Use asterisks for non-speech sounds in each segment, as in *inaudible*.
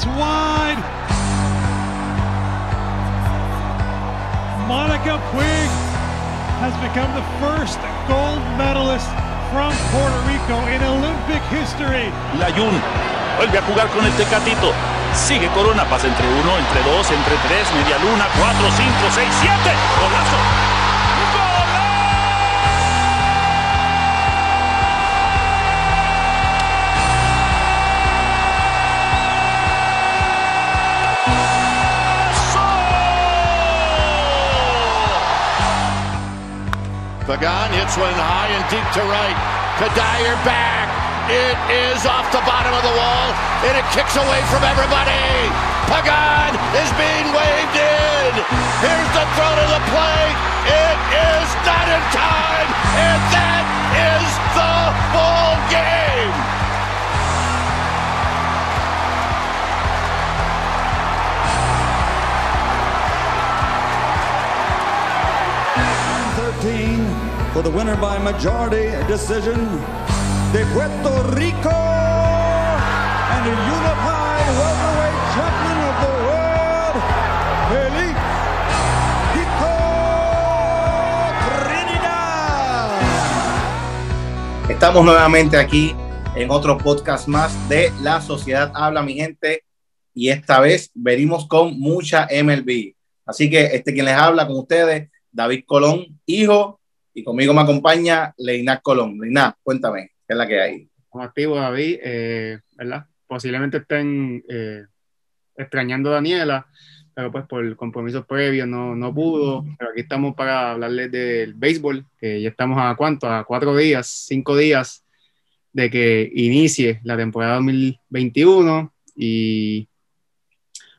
It's wide. Monica Puig has become the first gold medalist from Puerto Rico in Olympic history. Layun vuelve a jugar con el Tecatito. Sigue Corona, pasa entre uno, entre dos, entre tres, media luna, cuatro, cinco, seis, siete. Golazo. Pagan hits one high and deep to right. Kadir back. It is off the bottom of the wall, and it kicks away from everybody. Pagan is being waved in. Here's the throw to the plate. It is not in time, and that is the ball game. For the winner by majority decision, de Puerto Rico and the unified welterweight champion of the world, Felipe Trinidad. Estamos nuevamente aquí en otro podcast más de La Sociedad Habla, mi gente, y esta vez venimos con mucha MLB. Así que este quien les habla con ustedes, David Colón, hijo y conmigo me acompaña Leina Colón. Leina, cuéntame, ¿qué es la que hay? Como activo, David, eh, ¿verdad? Posiblemente estén eh, extrañando a Daniela, pero pues por compromisos previos no, no pudo. Pero aquí estamos para hablarles del béisbol, que ya estamos a cuánto, a cuatro días, cinco días de que inicie la temporada 2021 y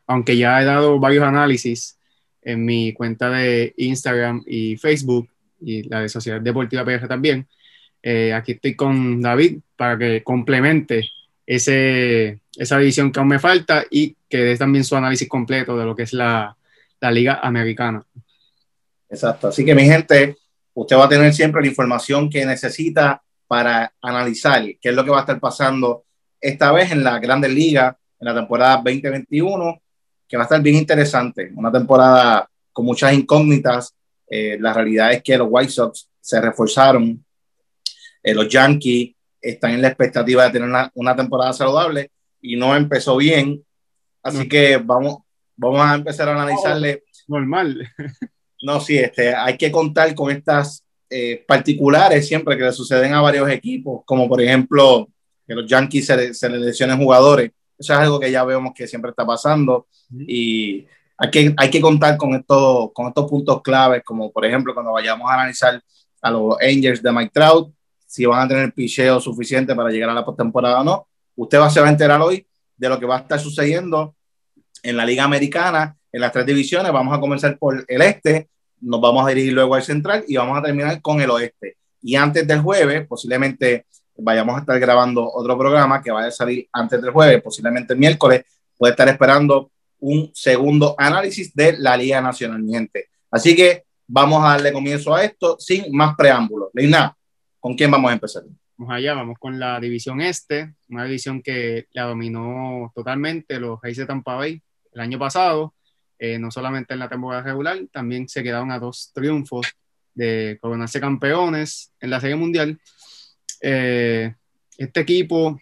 aunque ya he dado varios análisis en mi cuenta de Instagram y Facebook, y la de Sociedad Deportiva PR también. Eh, aquí estoy con David para que complemente ese, esa división que aún me falta y que dé también su análisis completo de lo que es la, la Liga Americana. Exacto, así que mi gente, usted va a tener siempre la información que necesita para analizar qué es lo que va a estar pasando esta vez en la Grandes Ligas en la temporada 2021, que va a estar bien interesante, una temporada con muchas incógnitas, eh, la realidad es que los White Sox se reforzaron, eh, los Yankees están en la expectativa de tener una, temporada saludable y no empezó bien, así que vamos, vamos a empezar a analizarle. Normal. no, sí, este, hay que contar con estas eh, particulares siempre que le suceden a varios equipos, como por ejemplo que los Yankees se, se le lesionen jugadores. Eso es algo que ya vemos que siempre está pasando. Y hay que, hay que contar con, esto, con estos puntos claves, como por ejemplo cuando vayamos a analizar a los Angels de Mike Trout, si van a tener picheo suficiente para llegar a la postemporada o no. Usted va, se va a enterar hoy de lo que va a estar sucediendo en la Liga Americana, en las tres divisiones. Vamos a comenzar por el este, nos vamos a dirigir luego al central y vamos a terminar con el oeste. Y antes del jueves, posiblemente vayamos a estar grabando otro programa que vaya a salir antes del jueves, posiblemente el miércoles. Puede estar esperando un segundo análisis de la Liga Nacional, gente. Así que vamos a darle comienzo a esto sin más preámbulos. Leina, ¿con quién vamos a empezar? Vamos allá, vamos con la división este, una división que la dominó totalmente los Rays de Tampa Bay el año pasado, eh, no solamente en la temporada regular, también se quedaron a dos triunfos de coronarse campeones en la Serie Mundial. Eh, este equipo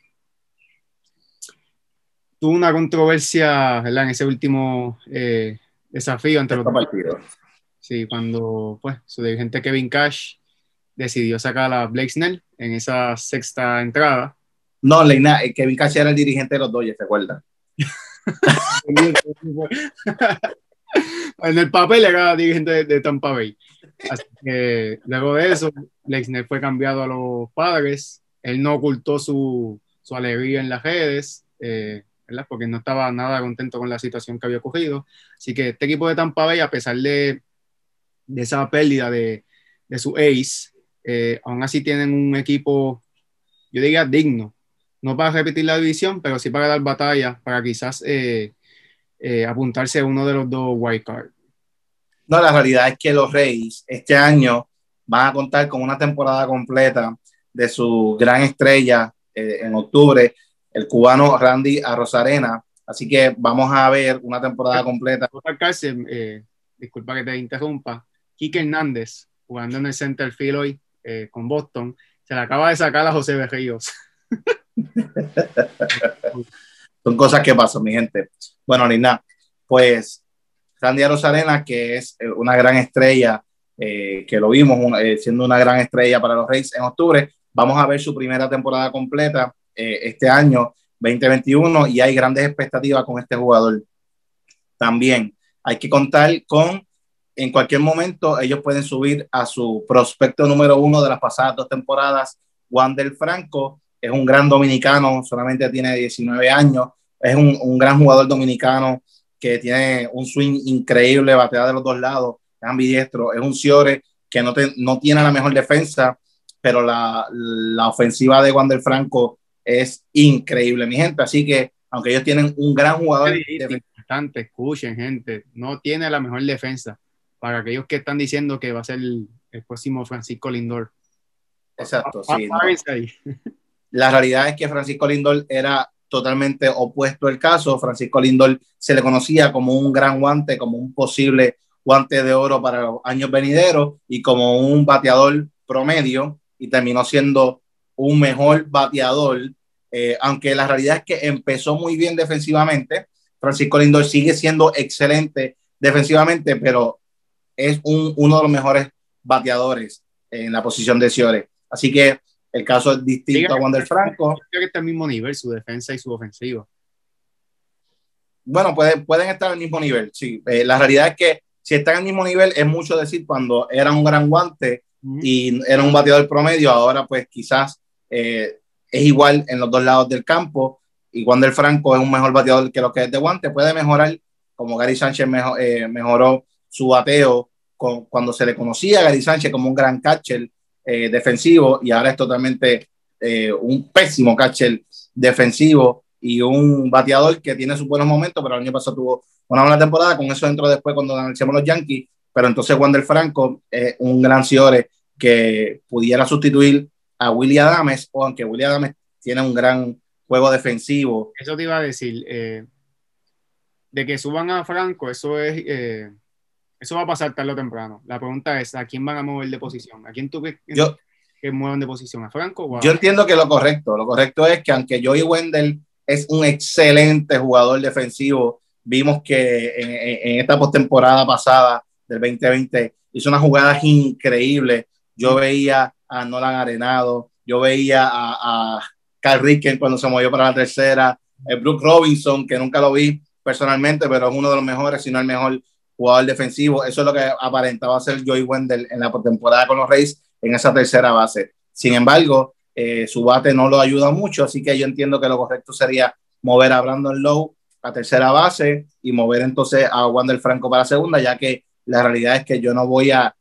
tuvo una controversia ¿verdad? en ese último eh, desafío ante los partidos. Sí, cuando pues, su dirigente Kevin Cash decidió sacar a Blake Snell en esa sexta entrada. No, Leina, eh, Kevin Cash era el dirigente de los Dodgers, ¿te acuerdas? *laughs* en el papel era dirigente de, Tampa Bay. Así que luego de eso, Snell fue cambiado a los padres. Él no ocultó su, su alegría en las redes. Eh, porque no estaba nada contento con la situación que había ocurrido. Así que este equipo de Tampa Bay, a pesar de, esa pérdida de, de su ace, eh, aún así tienen un equipo, yo diría, digno. No para repetir la división, pero sí para dar batalla, para quizás eh, eh, apuntarse a uno de los dos wild cards. No, la realidad es que los Reyes este año van a contar con una temporada completa de su gran estrella en octubre el cubano Randy Arrozarena. Así que vamos a ver una temporada completa. Eh, disculpa que te interrumpa. Quique Hernández, jugando en el center field hoy eh, con Boston, se le acaba de sacar a José Berríos. *laughs* Son cosas que pasan, mi gente. Bueno, ni nada. Pues Randy Rosarena, que es eh, una gran estrella, que lo vimos siendo una gran estrella para los Reyes en octubre, vamos a ver su primera temporada completa este año 2021 y hay grandes expectativas con este jugador. También hay que contar con, en cualquier momento, ellos pueden subir a su prospecto número uno de las pasadas dos temporadas, Wander Franco. Es un gran dominicano, solamente tiene 19 años. Es un, un gran jugador dominicano que tiene un swing increíble, batea de los dos lados, es ambidiestro. Es un Ciore que no, no tiene la mejor defensa, pero la, la ofensiva de Wander Franco es increíble, mi gente. Así que, aunque ellos tienen un gran jugador. Importante, escuchen, gente. No tiene la mejor defensa. Para aquellos que están diciendo que va a ser el, próximo Francisco Lindor. Exacto, sí. La realidad es que Francisco Lindor era totalmente opuesto al caso. Francisco Lindor se le conocía como un gran guante, como un posible guante de oro para los años venideros y como un bateador promedio y terminó siendo un mejor bateador eh, aunque la realidad es que empezó muy bien defensivamente. Francisco Lindor sigue siendo excelente defensivamente, pero es uno de los mejores bateadores en la posición de Ciore. Así que el caso es distinto a Wander Franco. Creo que está al mismo nivel su defensa y su ofensiva. Bueno, pueden, pueden estar al mismo nivel, sí. Eh, la realidad es que si están al mismo nivel es mucho decir cuando era un gran guante y era un bateador promedio, ahora pues quizás eh, es igual en los dos lados del campo. Y Wander Franco es un mejor bateador que lo que es de guante. Puede mejorar, como Gary Sánchez eh, mejoró su bateo cuando se le conocía a Gary Sánchez como un gran catcher eh, defensivo y ahora es totalmente eh, un pésimo catcher defensivo y un bateador que tiene sus buenos momentos, pero el año pasado tuvo una buena temporada. Con eso entró después cuando analicemos los Yankees. Pero entonces Wander Franco es un gran Ciore que pudiera sustituir a Willy Adames, o aunque Willy Adames tiene un gran juego defensivo. Eso te iba a decir, eh, de que suban a Franco, eso es, eh, eso va a pasar tarde o temprano. La pregunta es, ¿a quién van a mover de posición? ¿A quién tú crees que muevan de posición? ¿A Franco o Yo entiendo que lo correcto, lo correcto es que aunque Joey Wendell es un excelente jugador defensivo, vimos que en, en esta postemporada pasada del 2020 hizo unas jugadas increíbles. Yo veía a Nolan Arenado, yo veía a, a Carl Ricken cuando se movió para la tercera, el eh, Brooke Robinson, que nunca lo vi personalmente, pero es uno de los mejores, si no el mejor jugador defensivo. Eso es lo que aparentaba ser Joey Wendell en la temporada con los Reyes en esa tercera base. Sin embargo, eh, su bate no lo ayuda mucho, así que yo entiendo que lo correcto sería mover a Brandon Lowe a tercera base y mover entonces a Wander Franco para segunda, ya que la realidad es que yo no voy a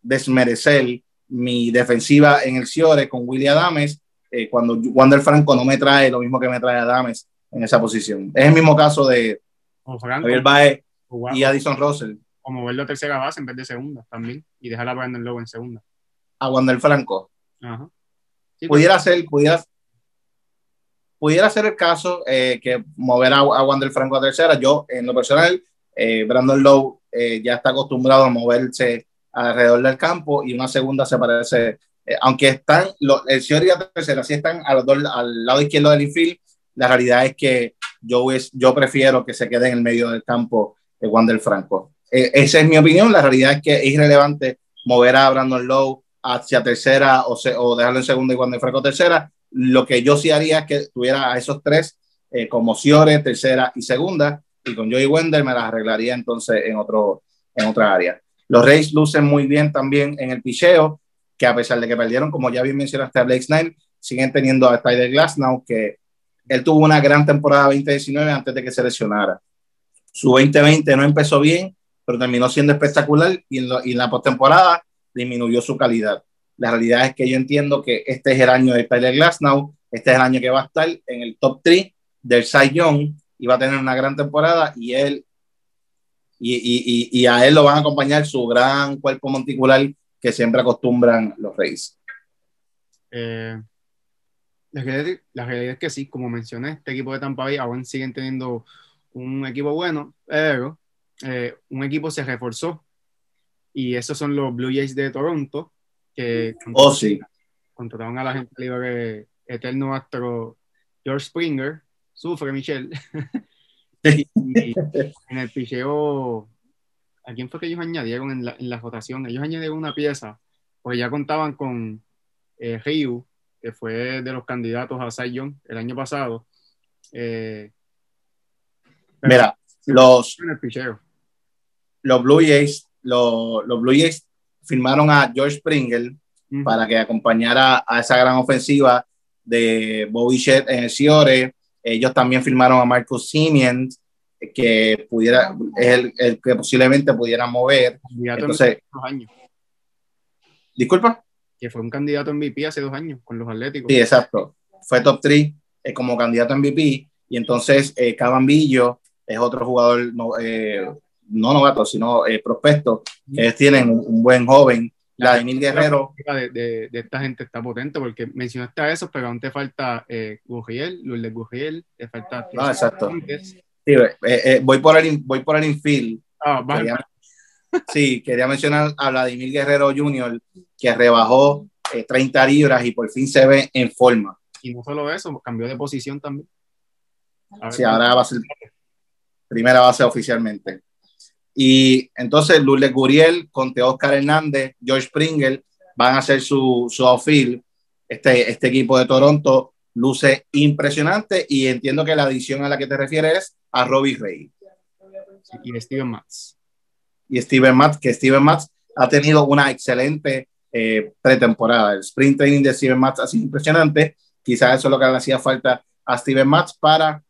desmerecer mi defensiva en el Ciore con Willy Adames, eh, cuando Wander Franco no me trae lo mismo que me trae Adames en esa posición. Es el mismo caso de Javier Baez y Addison Russell. O moverlo a tercera base en vez de segunda también y dejar a Brandon Lowe en segunda. A Wander Franco. pudiera pues. ser, pudiera, pudiera ser el caso eh, que mover a, a, Wander Franco a tercera. Yo, en lo personal, eh, Brandon Lowe ya está acostumbrado a moverse alrededor del campo y una segunda se parece, eh, aunque están, el señor y la tercera, si están a los dos, al lado izquierdo del infield, la realidad es que yo, es, yo prefiero que se quede en el medio del campo de Wander Franco. E, esa es mi opinión, la realidad es que es irrelevante mover a Brandon Lowe hacia tercera o, o dejarlo en segunda y Wander Franco tercera. Lo que yo sí haría es que tuviera a esos tres eh, como Ciore, tercera y segunda, y con Joey Wender me las arreglaría entonces en, otro, en otra área. Los Rays lucen muy bien también en el picheo, que a pesar de que perdieron, como ya bien mencionaste a Blake Snell, siguen teniendo a Tyler Glasnow, que él tuvo una gran temporada 2019 antes de que se lesionara. Su 2020 no empezó bien, pero terminó siendo espectacular y en, la postemporada disminuyó su calidad. La realidad es que yo entiendo que este es el año de Tyler Glasnow, este es el año que va a estar en el top 3 del Cy Young y va a tener una gran temporada y él y, a él lo van a acompañar su gran cuerpo monticular que siempre acostumbran los Reyes. Eh, la, realidad, es que sí, como mencioné, este equipo de Tampa Bay aún siguen teniendo un equipo bueno, pero eh, un equipo se reforzó y esos son los Blue Jays de Toronto que oh, sí. contrataron a la gente libre eterno astro George Springer, sufre Michelle. *laughs* *laughs* y, en el picheo, ¿a quién fue que ellos añadieron en la, en la votación? Ellos añadieron una pieza, porque ya contaban con eh, Ryu, que fue de los candidatos a Cy Young el año pasado. Eh, Mira, los, los Blue Jays, los, los, Blue Jays firmaron a George Springer para que acompañara a esa gran ofensiva de Bobby Shed en el Ciore. Ellos también firmaron a Marcus Simeon, que pudiera, es el, el, que posiblemente pudiera mover. Entonces, años. Disculpa. Que fue un candidato MVP hace dos años con los Atléticos. Sí, exacto. Fue top 3 eh, como candidato MVP. Y entonces, eh, Cabambillo es otro jugador, no, eh, no novato, sino eh, prospecto, que ellos tienen un, un buen joven Vladimir Guerrero. De, de, de, esta gente está potente porque mencionaste a esos, pero aún te falta eh, Gurriel, Lourdes Gurriel, te falta. Ah, exacto. Sí, eh, eh, voy, por el, voy por el infield. Ah, vale. quería, *laughs* sí, quería mencionar a Vladimir Guerrero Jr., que rebajó eh, 30 libras y por fin se ve en forma. Y no solo eso, cambió de posición también. sí, ahora va a ser primera base oficialmente. Y entonces Lourdes Guriel, Conte Oscar Hernández, George Springer van a hacer su, su outfield. Este, este equipo de Toronto luce impresionante y entiendo que la adición a la que te refieres es a Robbie Ray. Y Steven Matz. Y Steven Matz, que Steven Matz ha tenido una excelente eh, pretemporada. El sprint training de Steven Matz ha sido impresionante. Quizás eso es lo que le hacía falta a Steven Matz para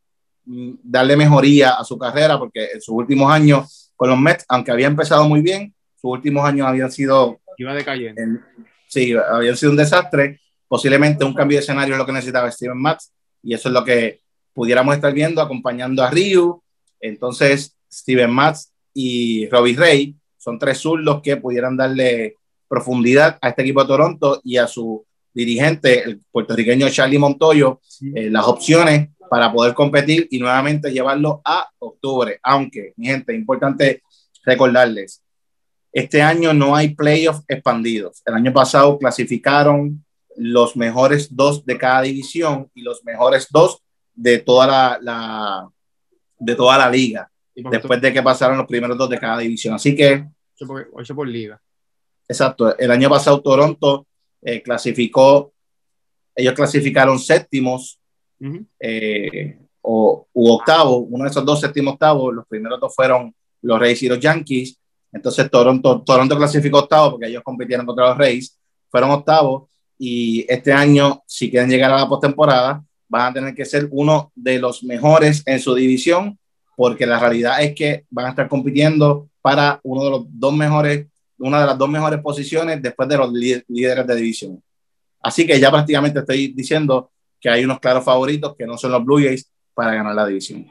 mm, darle mejoría a su carrera, porque en sus últimos años con los Mets, aunque había empezado muy bien, sus últimos años habían sido... Iba decayendo. En, sí, habían sido un desastre. Posiblemente un cambio de escenario es lo que necesitaba Steven Matz, y eso es lo que pudiéramos estar viendo acompañando a Ryu. Entonces, Steven Matz y Robbie Ray son tres zurdos que pudieran darle profundidad a este equipo de Toronto y a su dirigente, el puertorriqueño Charlie Montoyo, eh, las opciones para poder competir y nuevamente llevarlo a octubre. Aunque, mi gente, importante recordarles, este año no hay playoffs expandidos. El año pasado clasificaron los mejores dos de cada división y los mejores dos de toda la, la de toda la liga, después de que pasaron los primeros dos de cada división. Así que... Ocho por, ocho por liga. Exacto. El año pasado Toronto eh, clasificó, ellos clasificaron séptimos eh, o, octavo, uno de esos dos séptimos octavos, los primeros dos fueron los Rays y los Yankees, entonces Toronto, Toronto clasificó octavo porque ellos compitieron contra los Rays, fueron octavos y este año, si quieren llegar a la postemporada, van a tener que ser uno de los mejores en su división, porque la realidad es que van a estar compitiendo para uno de los dos mejores, una de las dos mejores posiciones después de los líderes de división. Así que ya prácticamente estoy diciendo que hay unos claros favoritos que no son los Blue Jays para ganar la división.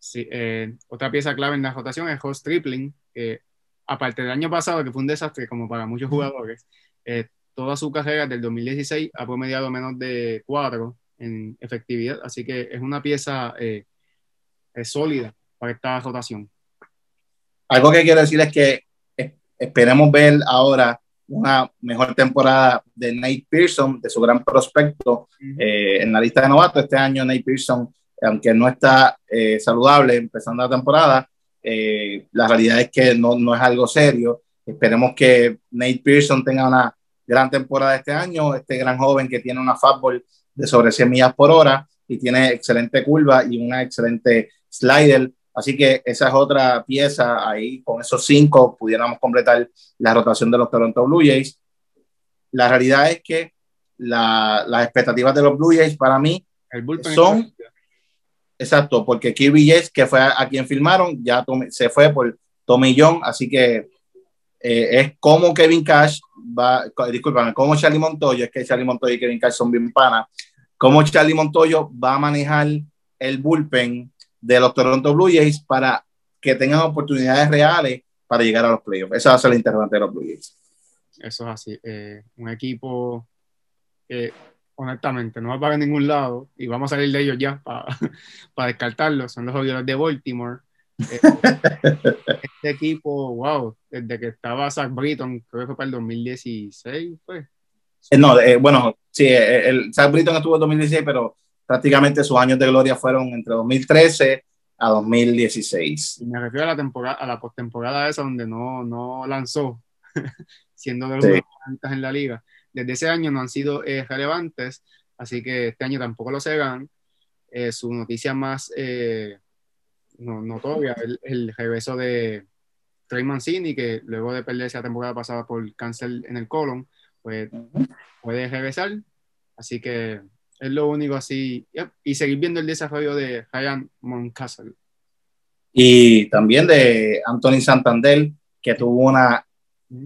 Sí, eh, otra pieza clave en la rotación es Host Tripling, que aparte del año pasado, que fue un desastre como para muchos jugadores, eh, toda su carrera del 2016 ha promediado menos de 4 en efectividad, así que es una pieza eh, es sólida para esta rotación. Algo que quiero decir es que esperemos ver ahora una mejor temporada de Nate Pearson, de su gran prospecto uh -huh. eh, en la lista de novatos. Este año Nate Pearson, aunque no está eh, saludable empezando la temporada, eh, la realidad es que no, no, es algo serio. Esperemos que Nate Pearson tenga una gran temporada este año, este gran joven que tiene una fastball de sobre 100 millas por hora y tiene excelente curva y una excelente slider. Así que esa es otra pieza ahí, con esos cinco pudiéramos completar la rotación de los Toronto Blue Jays. La realidad es que la, las expectativas de los Blue Jays para mí son... Exacto, porque Kirby Yates, que fue a, a quien filmaron, ya tome, se fue por Tommy John, así que eh, es como Kevin Cash va, discúlpame, como Charlie Montoyo, es que Charlie Montoyo y Kevin Cash son bien panas, como Charlie Montoyo va a manejar el bullpen de los Toronto Blue Jays para que tengan oportunidades reales para llegar a los playoffs. Esa va a ser la interrogante de los Blue Jays. Eso es así. Eh, un equipo que honestamente, no va para ningún lado y vamos a salir de ellos ya para, *laughs* para descartarlos. Son los Orioles de Baltimore. Eh, *laughs* este equipo, wow, desde que estaba Zach Britton, creo que fue para el 2016, fue. Eh, no, eh, bueno, sí, el, Zach Britton estuvo en 2016, pero prácticamente sus años de gloria fueron entre 2013 a 2016. Y me refiero a la temporada, a la postemporada esa donde no, no lanzó, *laughs* siendo de los sí. en la liga. Desde ese año no han sido eh, relevantes, así que este año tampoco lo serán. Eh, su noticia más eh, no, notoria el, el regreso de Trey Mancini, que luego de perderse la temporada pasada por cáncer en el colon, pues puede regresar. Así que es lo único así. Yep. Y seguir viendo el desarrollo de Ryan Moncastle. Y también de Anthony Santander, que tuvo una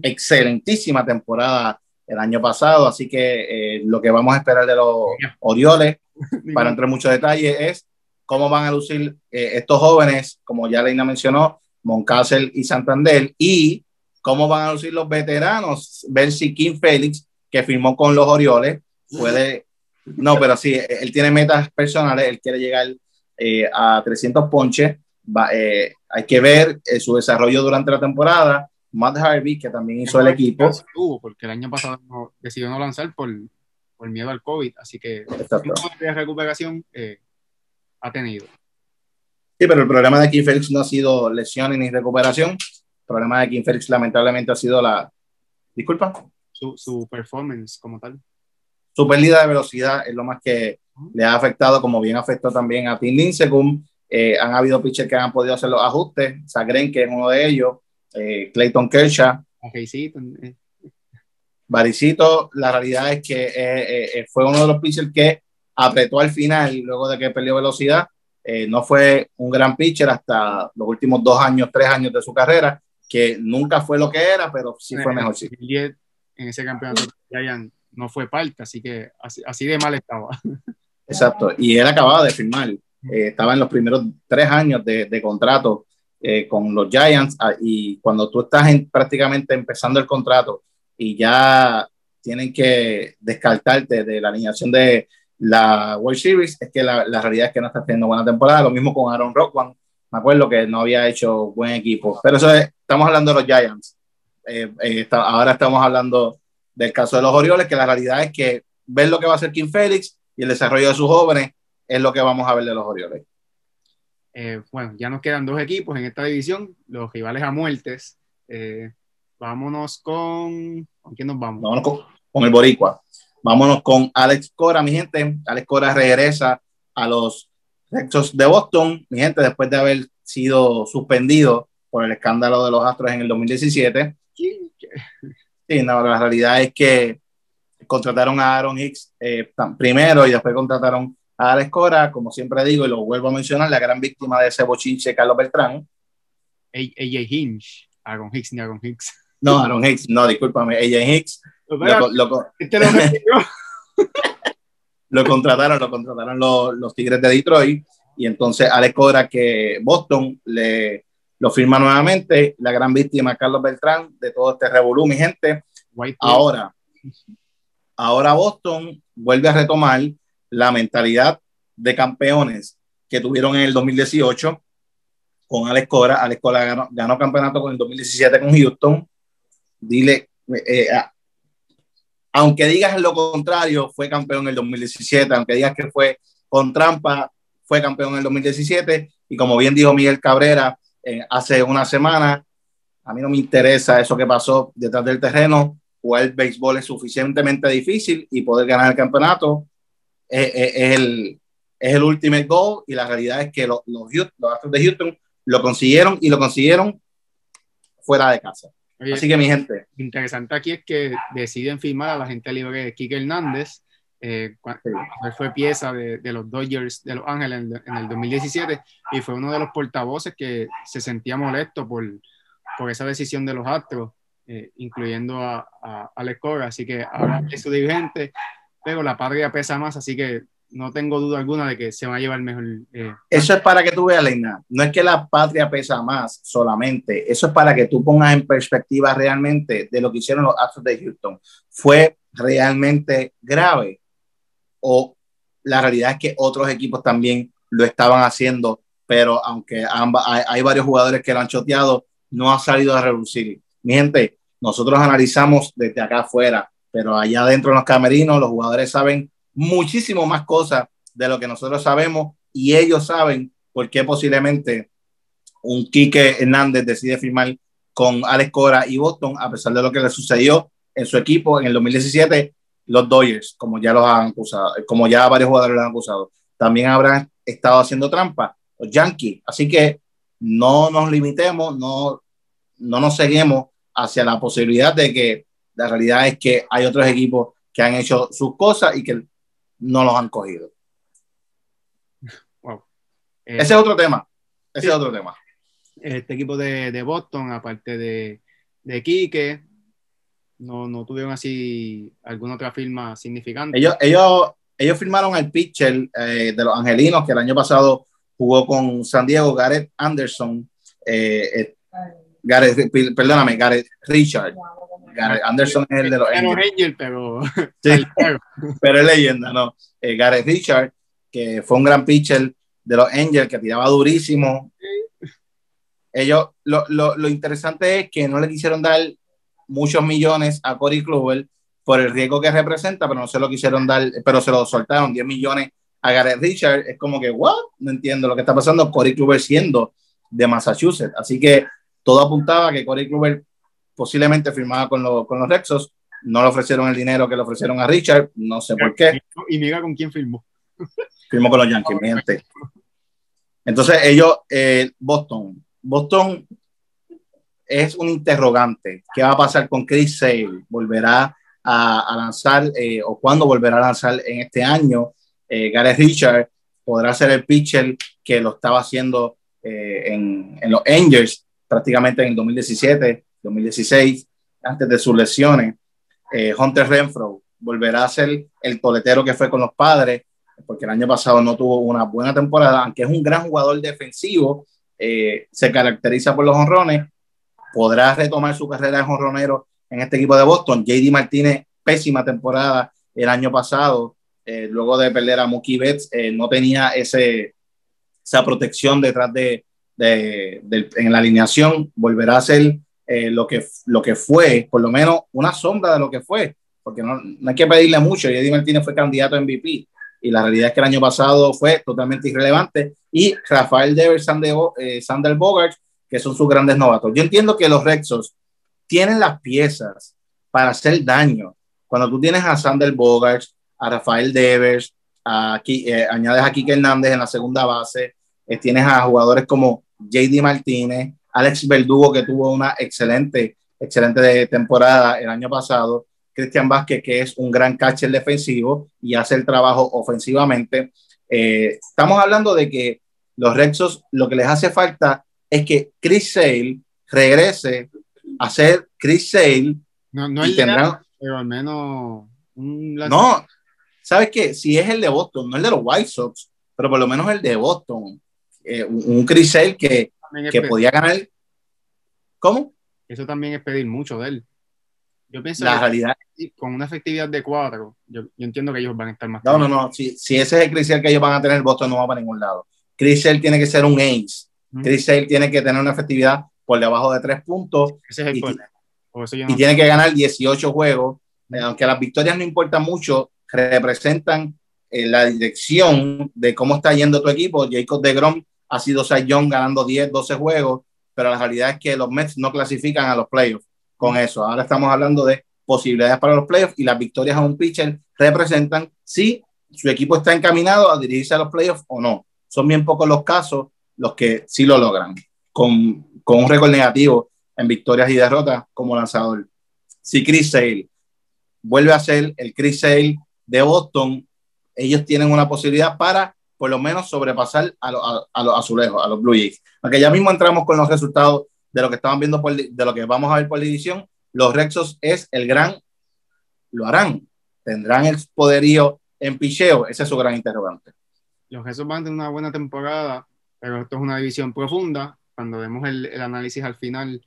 excelentísima temporada el año pasado. Así que eh, lo que vamos a esperar de los Orioles, *laughs* para entrar en muchos detalles, es cómo van a lucir eh, estos jóvenes, como ya Leina mencionó, Moncastle y Santander, y cómo van a lucir los veteranos, ver si Kim Félix, que firmó con los Orioles, puede no, pero sí, él tiene metas personales, él quiere llegar eh, a 300 ponches. Va, eh, hay que ver eh, su desarrollo durante la temporada. Matt Harvey, que también hizo el equipo. Porque el año pasado no, decidió no lanzar por, por, miedo al COVID, así que de recuperación ha tenido. Sí, pero el problema de Kim Felix no ha sido lesiones ni recuperación. El problema de Kim Felix lamentablemente ha sido la... Disculpa. Su, su performance como tal su pérdida de velocidad es lo más que le ha afectado, como bien afectó también a Tim Lincecum. Eh, han habido pitchers que han podido hacer los ajustes. Sagren, que es uno de ellos. Eh, Clayton Kershaw. Okay, Baricito, la realidad es que eh, eh, fue uno de los pitchers que apretó al final luego de que perdió velocidad. Eh, no fue un gran pitcher hasta los últimos dos años, tres años de su carrera, que nunca fue lo que era, pero sí fue mejor. Sí. En ese campeonato no fue parte, así que así, así, de mal estaba. *laughs* Exacto, y él acababa de firmar, eh, estaba en los primeros tres años de, contrato eh, con los Giants ah, y cuando tú estás en, prácticamente empezando el contrato y ya tienen que descartarte de la alineación de la World Series, es que la, la realidad es que no estás teniendo buena temporada, lo mismo con Aaron Rockwan, me acuerdo que no había hecho buen equipo, pero eso es, estamos hablando de los Giants, eh, ahora estamos hablando del caso de los Orioles, que la realidad es que ver lo que va a hacer Kim Félix y el desarrollo de sus jóvenes es lo que vamos a ver de los Orioles. Eh, bueno, ya nos quedan dos equipos en esta división, los rivales a muertes. Eh, vámonos con. ¿Con quién nos vamos? Vámonos con, con, el Boricua. Vámonos con Alex Cora, mi gente. Alex Cora regresa a los Rexos de Boston, mi gente, después de haber sido suspendido por el escándalo de los Astros en el 2017. Sí. Sí, no, la realidad es que contrataron a Aaron Hicks eh, primero y después contrataron a Alex Cora, como siempre digo y lo vuelvo a mencionar, la gran víctima de ese bochinche, Carlos Beltrán. AJ Hinch, Aaron Hicks ni Aaron Hicks. No, Aaron Hicks, no, discúlpame, AJ Hicks. Lo, lo, este lo, *laughs* lo, contrataron, lo contrataron los, los Tigres de Detroit y entonces Alex Cora que Boston le lo firma nuevamente la gran víctima Carlos Beltrán de todo este revolú, mi gente. Ahora, ahora Boston vuelve a retomar la mentalidad de campeones que tuvieron en el 2018 con Alex Cora. Alex Cora ganó, ganó campeonato con el 2017 con Houston. Dile, eh, aunque digas lo contrario, fue campeón en el 2017, aunque digas que fue con trampa, fue campeón en el 2017. Y como bien dijo Miguel Cabrera, eh, hace una semana. A mí no me interesa eso que pasó detrás del terreno. Jugar el béisbol es suficientemente difícil y poder ganar el campeonato es, es, es el, es el ultimate goal. Y la realidad es que los, los, los Astros de Houston lo consiguieron y lo consiguieron fuera de casa. Oye, Así que mi gente. Interesante aquí es que deciden firmar a la gente libre de Kike Hernández eh, fue pieza de, de, los Dodgers de Los Ángeles en, en, el 2017 y fue uno de los portavoces que se sentía molesto por, por esa decisión de los Astros, eh, incluyendo a, a Alex Cora, así que ahora es su dirigente, pero la patria pesa más, así que no tengo duda alguna de que se va a llevar mejor. Eh, eso es para que tú veas, Leina. No es que la patria pesa más solamente. Eso es para que tú pongas en perspectiva realmente de lo que hicieron los Astros de Houston. Fue realmente grave o la realidad es que otros equipos también lo estaban haciendo, pero aunque hay, varios jugadores que lo han choteado, no ha salido a reducir. Mi gente, nosotros analizamos desde acá afuera, pero allá adentro en los camerinos los jugadores saben muchísimo más cosas de lo que nosotros sabemos y ellos saben por qué posiblemente un Quique Hernández decide firmar con Alex Cora y Boston, a pesar de lo que le sucedió en su equipo en el 2017, los Dodgers, como ya los han acusado, como ya varios jugadores lo han acusado, también habrán estado haciendo trampa, los Yankees. Así que no nos limitemos, no, no nos seguimos hacia la posibilidad de que la realidad es que hay otros equipos que han hecho sus cosas y que no los han cogido. Ese es otro tema. Ese es otro tema. Este equipo de, de Boston, aparte de, de Quique, no, no tuvieron así alguna otra firma significante. Ellos, ellos, ellos firmaron al pitcher eh, de los Angelinos que el año pasado jugó con San Diego, Gareth Anderson. Eh, eh Gareth, perdóname, Gareth Richard. Gareth Anderson es el de los Angels. pero, *laughs* sí, pero es leyenda, ¿no? Eh, Gareth Richard, que fue un gran pitcher de los Angels, que tiraba durísimo. Ellos, lo, lo, lo interesante es que no le quisieron dar muchos millones a Cory Kluber por el riesgo que representa, pero no se lo quisieron dar, pero se lo soltaron 10 millones a Gareth Richard. Es como que, what? No entiendo lo que está pasando. Cory Kluber siendo de Massachusetts. Así que todo apuntaba que Cory Kluber posiblemente firmaba con, con los Rexos. No le ofrecieron el dinero que le ofrecieron a Richard, no sé por qué. Y mira con quién firmó. Firmó con los Yankees, gente. Entonces ellos, eh, Boston, Boston es un interrogante. ¿Qué va a pasar con Chris Sale? ¿Volverá a, lanzar eh, o cuándo volverá a lanzar en este año? Eh, Gareth Richard podrá ser el pitcher que lo estaba haciendo eh, en, los Angels prácticamente en el 2017, 2016, antes de sus lesiones. Hunter Renfro volverá a ser el toletero que fue con los padres, porque el año pasado no tuvo una buena temporada, aunque es un gran jugador defensivo, se caracteriza por los honrones, podrá retomar su carrera de jonronero en este equipo de Boston. JD Martínez, pésima temporada el año pasado, eh, luego de perder a Mookie Betts, eh, no tenía ese, esa protección detrás de, de, en la alineación, volverá a ser eh, lo, que, lo que fue, por lo menos una sombra de lo que fue, porque no, no hay que pedirle mucho, JD Martínez fue candidato a MVP, y la realidad es que el año pasado fue totalmente irrelevante, y Rafael Devers Sander Bogart que son sus grandes novatos. Yo entiendo que los Rexos tienen las piezas para hacer daño. Cuando tú tienes a Sander Bogart, a Rafael Devers, a, eh, añades a Kike Hernández en la segunda base, eh, tienes a jugadores como JD Martínez, Alex Verdugo, que tuvo una excelente, excelente temporada el año pasado, Cristian Vázquez, que es un gran catcher defensivo y hace el trabajo ofensivamente. Eh, estamos hablando de que los Rexos lo que les hace falta es que Chris Sale regrese a ser Chris Sale. No, no y pero al menos No, ¿sabes qué? Si es el de Boston, no el de los White Sox, pero por lo menos el de Boston. Eh, un Chris Sale que, que podía ganar. ¿Cómo? Eso también es pedir mucho de él. Yo pienso la realidad. con una efectividad de cuatro, yo, entiendo que ellos van a estar más. No, no, no. Si, si ese es el Chris Sale que ellos van a tener, Boston no va para ningún lado. Chris Sale tiene que ser un ace Chris Sale tiene que tener una efectividad por debajo de tres puntos. y, tiene que ganar 18 juegos. Aunque las victorias no importan mucho, representan eh, la dirección de cómo está yendo tu equipo. Jacob de Grom ha sido John ganando 10, 12 juegos, pero la realidad es que los Mets no clasifican a los playoffs con eso. Ahora estamos hablando de posibilidades para los playoffs y las victorias a un pitcher representan si su equipo está encaminado a dirigirse a los playoffs o no. Son bien pocos los casos los que sí lo logran, con, con un récord negativo en victorias y derrotas como lanzador. Si Chris Sale vuelve a ser el Chris Sale de Boston, ellos tienen una posibilidad para por lo menos sobrepasar a, a, a los azulejos, a los Blue Jays. Aunque ya mismo entramos con los resultados de lo que estaban viendo, por, de lo que vamos a ver por división, los Rexos es el gran, lo harán, tendrán el poderío en picheo, ese es su gran interrogante. Los Rexos van a tener una buena temporada, pero esto es una división profunda. Cuando vemos el, el análisis al final,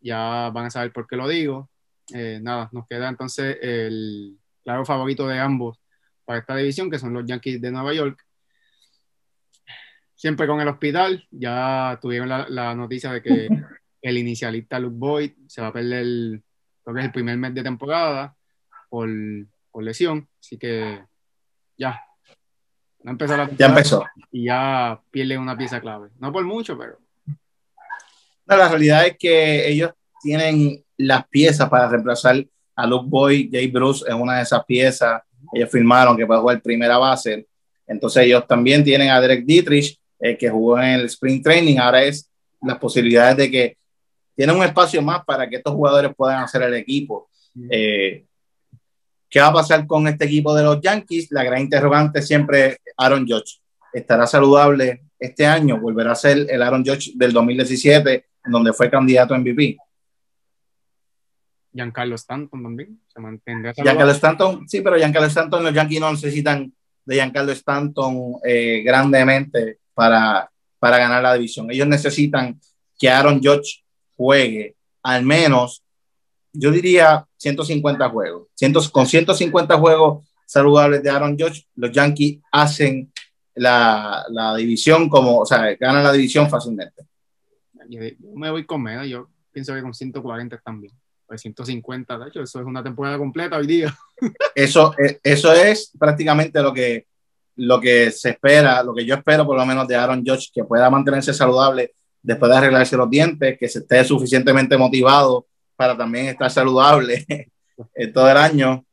ya van a saber por qué lo digo. Eh, nada, nos queda entonces el claro favorito de ambos para esta división, que son los Yankees de Nueva York. Siempre con el hospital, ya tuvieron la, la noticia de que *laughs* el inicialista Luke Boyd se va a perder el, creo que es el primer mes de temporada por, por lesión, así que ya. La Ya empezó. Y ya pierde una pieza clave. No por mucho, pero. No, la realidad es que ellos tienen las piezas para reemplazar a Luke Boyd, Jay Bruce es una de esas piezas. Ellos firmaron que puede jugar primera base. Entonces ellos también tienen a Derek Dietrich, eh, que jugó en el Spring Training. Ahora es las posibilidades de que tienen un espacio más para que estos jugadores puedan hacer el equipo. Eh, ¿Qué va a pasar con este equipo de los Yankees? La gran interrogante siempre Aaron Judge. ¿Estará saludable este año? ¿Volverá a ser el Aaron Judge del 2017, en donde fue candidato a MVP? Giancarlo Stanton también se mantendrá. Giancarlo Stanton, sí, pero Giancarlo Stanton, los Yankees no necesitan de Giancarlo Stanton eh, grandemente para, para ganar la división. Ellos necesitan que Aaron Judge juegue al menos, yo diría 150 juegos. Con 150 juegos saludables de Aaron Judge, los Yankees hacen la, la división como, o sea, ganan la división fácilmente. Yo, yo me voy con menos, yo pienso que con 140 también. Pues 150, de hecho, eso es una temporada completa hoy día. *laughs* Eso, eh, eso es prácticamente lo que, lo que se espera, lo que yo espero por lo menos de Aaron Judge, que pueda mantenerse saludable después de arreglarse los dientes, que se esté suficientemente motivado para también estar saludable *laughs* todo el año.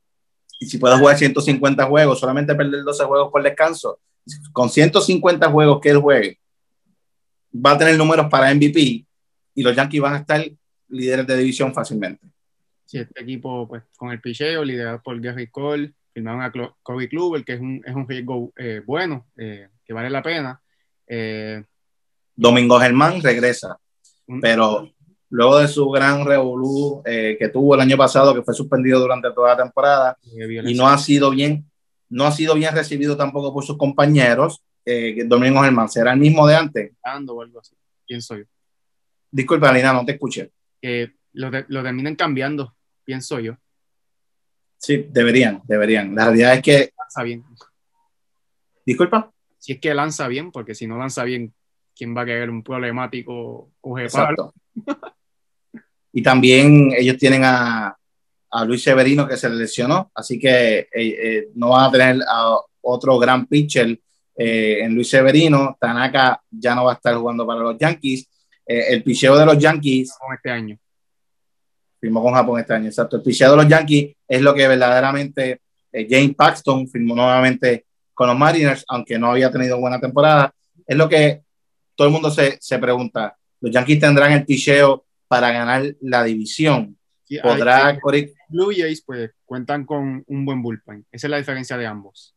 Y si puede jugar 150 juegos, solamente perder 12 juegos por descanso, con 150 juegos que él juegue, va a tener números para MVP y los Yankees van a estar líderes de división fácilmente. Sí, este equipo, pues, con el picheo, liderado por Gary Cole, firmaron a Kobe Kluber, que es un, es un riesgo eh, bueno, eh, que vale la pena. Eh, Domingo Germán regresa, un- pero luego de su gran revolú eh, que tuvo el año pasado, que fue suspendido durante toda la temporada, y no ha sido bien, no ha sido bien recibido tampoco por sus compañeros. Eh, Domingo Germán será el mismo de antes. o algo así, pienso yo. Disculpa, Lina, no te escuché. Que lo, lo terminan cambiando, pienso yo. Sí, deberían, deberían. La realidad es que, Lanza bien. disculpa. Si es que lanza bien, porque si no lanza bien, ¿quién va a querer un problemático coge palo? *laughs* Y también ellos tienen a, a Luis Severino que se le lesionó, así que eh, eh, no van a tener a otro gran pitcher eh, en Luis Severino. Tanaka ya no va a estar jugando para los Yankees. El picheo de los Yankees con este año. firmó con Japón este año, exacto. El picheo de los Yankees es lo que verdaderamente James Paxton firmó nuevamente con los Mariners, aunque no había tenido buena temporada. Es lo que todo el mundo se, se pregunta. Los Yankees tendrán el picheo para ganar la división. Hay- ¿Podrá Corey? Blue Jays pues cuentan con un buen bullpen. Esa es la diferencia de ambos.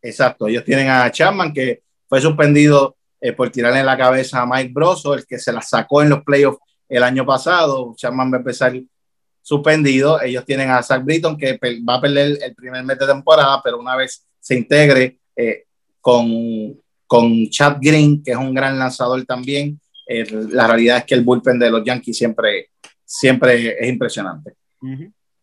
Exacto, ellos tienen a Chapman que fue suspendido eh, por tirarle en la cabeza a Mike Broso, el que se la sacó en los playoffs el año pasado. Chapman va a empezar suspendido. Ellos tienen a Zach Britton que va a perder el primer mes de temporada, pero una vez se integre eh, con, con Chad Green, que es un gran lanzador también, eh, la realidad es que el bullpen de los Yankees siempre, siempre es impresionante.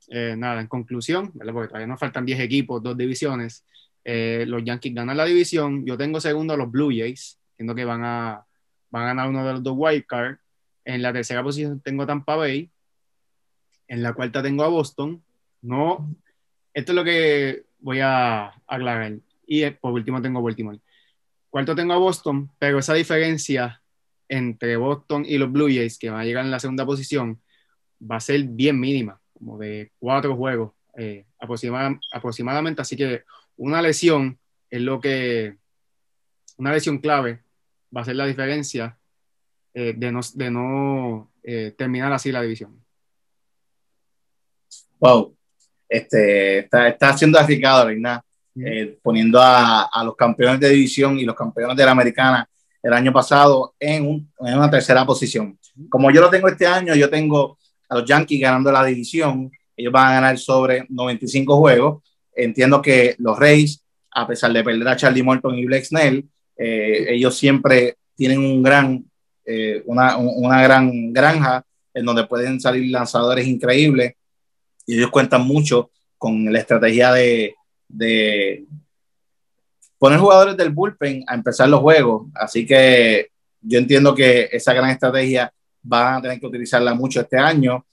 Eh, nada, en conclusión, porque todavía nos faltan 10 equipos, dos divisiones. eh, los Yankees ganan la división. Yo tengo segundo a los Blue Jays, entiendo que van a, van a ganar uno de los dos wild card. En la tercera posición tengo Tampa Bay. En la cuarta tengo a Boston. No, esto es lo que voy a aclarar. Y por último tengo Baltimore. Cuarto tengo a Boston, pero esa diferencia entre Boston y los Blue Jays, que van a llegar en la segunda posición, va a ser bien mínima, como de cuatro juegos eh, aproxima- aproximadamente. Así que una lesión es lo que, una lesión clave va a ser la diferencia eh, de no, de no eh, terminar así la división. Wow, este, está, está haciendo arriesgado, Reina, poniendo a, a los campeones de división y los campeones de la americana el año pasado en, un- en una tercera posición. Como yo lo tengo este año, yo tengo a los Yankees ganando la división. Ellos van a ganar sobre 95 juegos. Entiendo que los Rays, a pesar de perder a Charlie Morton y Blake Snell, eh, ellos siempre tienen un gran, eh, una, un- una gran granja en donde pueden salir lanzadores increíbles y ellos cuentan mucho con la estrategia de, de poner jugadores del bullpen a empezar los juegos. Así que yo entiendo que esa gran estrategia van a tener que utilizarla mucho este año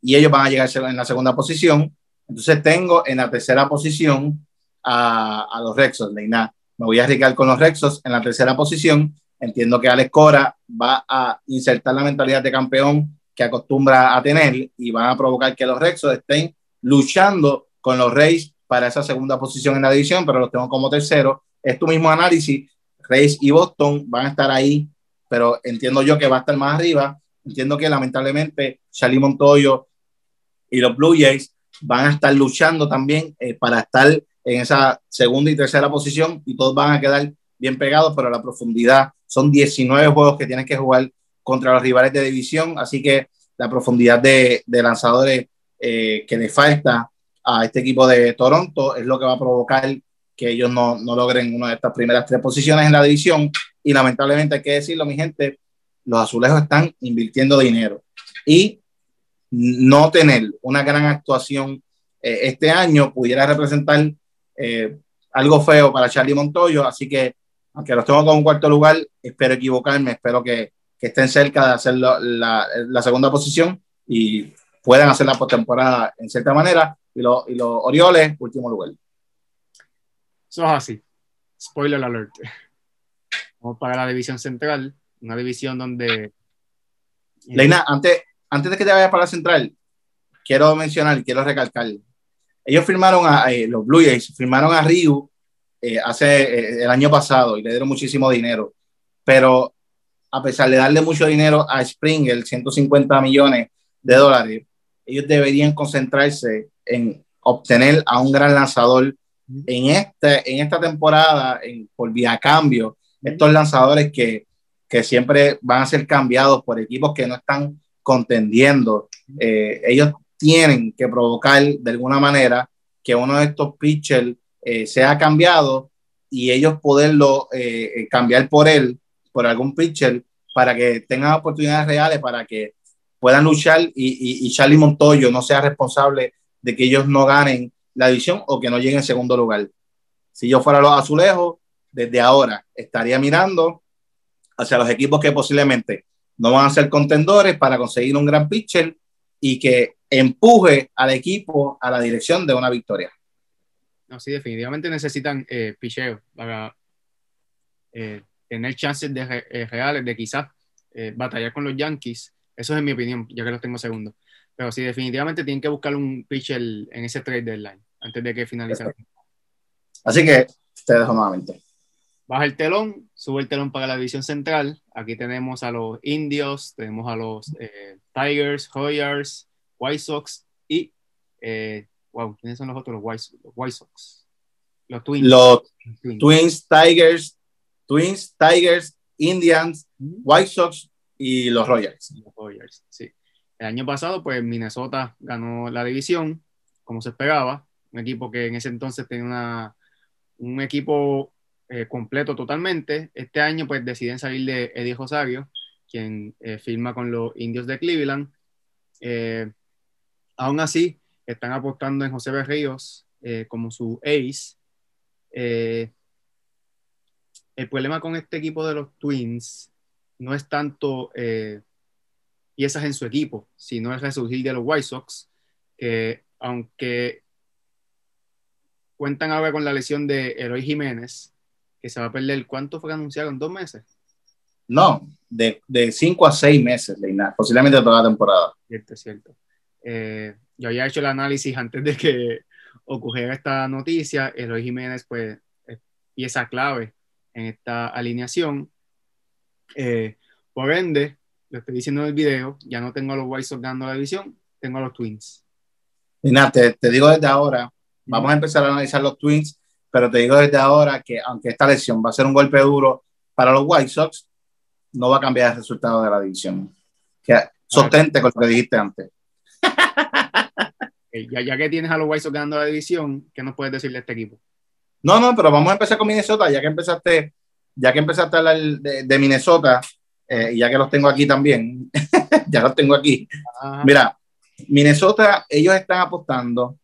y ellos van a llegar en la segunda posición. Entonces tengo en la tercera posición a, a los Rexos, Leina. Me voy a arriesgar con los Rexos en la tercera posición. Entiendo que Alex Cora va a insertar la mentalidad de campeón que acostumbra a tener y van a provocar que los Rexos estén luchando con los Reyes para esa segunda posición en la división, pero los tengo como tercero. Es tu mismo análisis. Reyes y Boston van a estar ahí, pero entiendo yo que va a estar más arriba. Entiendo que lamentablemente Charlie Montoyo y los Blue Jays van a estar luchando también eh, para estar en esa segunda y tercera posición y todos van a quedar bien pegados, pero la profundidad son 19 juegos que tienes que jugar contra los rivales de división, así que la profundidad de, de lanzadores eh, que le falta a este equipo de Toronto es lo que va a provocar que ellos no, no logren una de estas primeras tres posiciones en la división. Y lamentablemente hay que decirlo, mi gente, los azulejos están invirtiendo dinero. Y no tener una gran actuación eh, este año pudiera representar eh, algo feo para Charlie Montoyo, así que aunque los tengo como un cuarto lugar, espero equivocarme, espero que, que estén cerca de hacer la, la, segunda posición y puedan hacer la postemporada en cierta manera, y, lo, y los Orioles, último lugar. Eso es así. Spoiler alert. Vamos para la división central, una división donde... Leina, antes, antes de que te vayas para la central, quiero mencionar, quiero recalcar, ellos firmaron a, eh, los Blue Jays, firmaron a Ryu eh, hace eh, el año pasado y le dieron muchísimo dinero, pero a pesar de darle mucho dinero a Springer, 150 millones de dólares, ellos deberían concentrarse en obtener a un gran lanzador en, este, en esta temporada en, por vía cambio. Estos lanzadores que, que siempre van a ser cambiados por equipos que no están contendiendo. Eh, ellos tienen que provocar de alguna manera que uno de estos pitchers eh, sea cambiado y ellos poderlo eh, cambiar por él, por algún pitcher, para que tengan oportunidades reales, para que puedan luchar y, y, Charlie Montoyo no sea responsable de que ellos no ganen la división o que no lleguen en segundo lugar. Si yo fuera los azulejos, desde ahora estaría mirando hacia los equipos que posiblemente no van a ser contendores para conseguir un gran pitcher y que empuje al equipo a la dirección de una victoria. No, sí, definitivamente necesitan eh, picheo para eh, tener chances de, eh, reales de quizás eh, batallar con los Yankees. Eso es mi opinión, ya que los tengo segundo. Pero sí, definitivamente tienen que buscar un pitcher en ese trade deadline antes de que finalice. Así que te dejo nuevamente. Baja el telón, sube el telón para la división central. Aquí tenemos a los Indios, tenemos a los Tigers, Hoyers, White Sox y Wow, ¿quiénes son los otros? Los White, los White Sox. Los Twins. Los Twins. Tigers, Twins, Tigers, Indians, White Sox y los Royals. Los Royals, sí. El año pasado, pues Minnesota ganó la división, como se esperaba. Un equipo que en ese entonces tenía un equipo eh, completo totalmente. Este año, pues deciden salir de Eddie Rosario, quien eh, firma con los Indios de Cleveland. Eh, aún así, están apostando en José Berríos eh, como su ace. El problema con este equipo de los Twins no es tanto piezas en su equipo, sino el resurgir de los White Sox, que aunque cuentan ahora con la lesión de Eloy Jiménez, que se va a perder, ¿cuánto fue que anunciaron? ¿Dos meses? No, de, de cinco a seis meses, Leina, posiblemente toda la temporada. Cierto, cierto. Eh, yo había hecho el análisis antes de que ocurriera esta noticia. Eloy Jiménez, pues, es pieza clave en esta alineación. Eh, por ende, lo estoy diciendo en el video, ya no tengo a los White Sox dando la división, tengo a los Twins. Mira, te, te digo desde ahora, vamos a empezar a analizar los Twins, pero te digo desde ahora que aunque esta lesión va a ser un golpe duro para los White Sox, no va a cambiar el resultado de la división. Que, sostente con lo que dijiste antes. *laughs* ya, ya, que tienes a los White Sox ganando la división, ¿qué nos puedes decir de este equipo? No, no, pero vamos a empezar con Minnesota, ya que empezaste, ya que empezaste a hablar de, de Minnesota, eh, ya que los tengo aquí también, *laughs* ya los tengo aquí. Ajá. Mira, Minnesota, ellos están apostando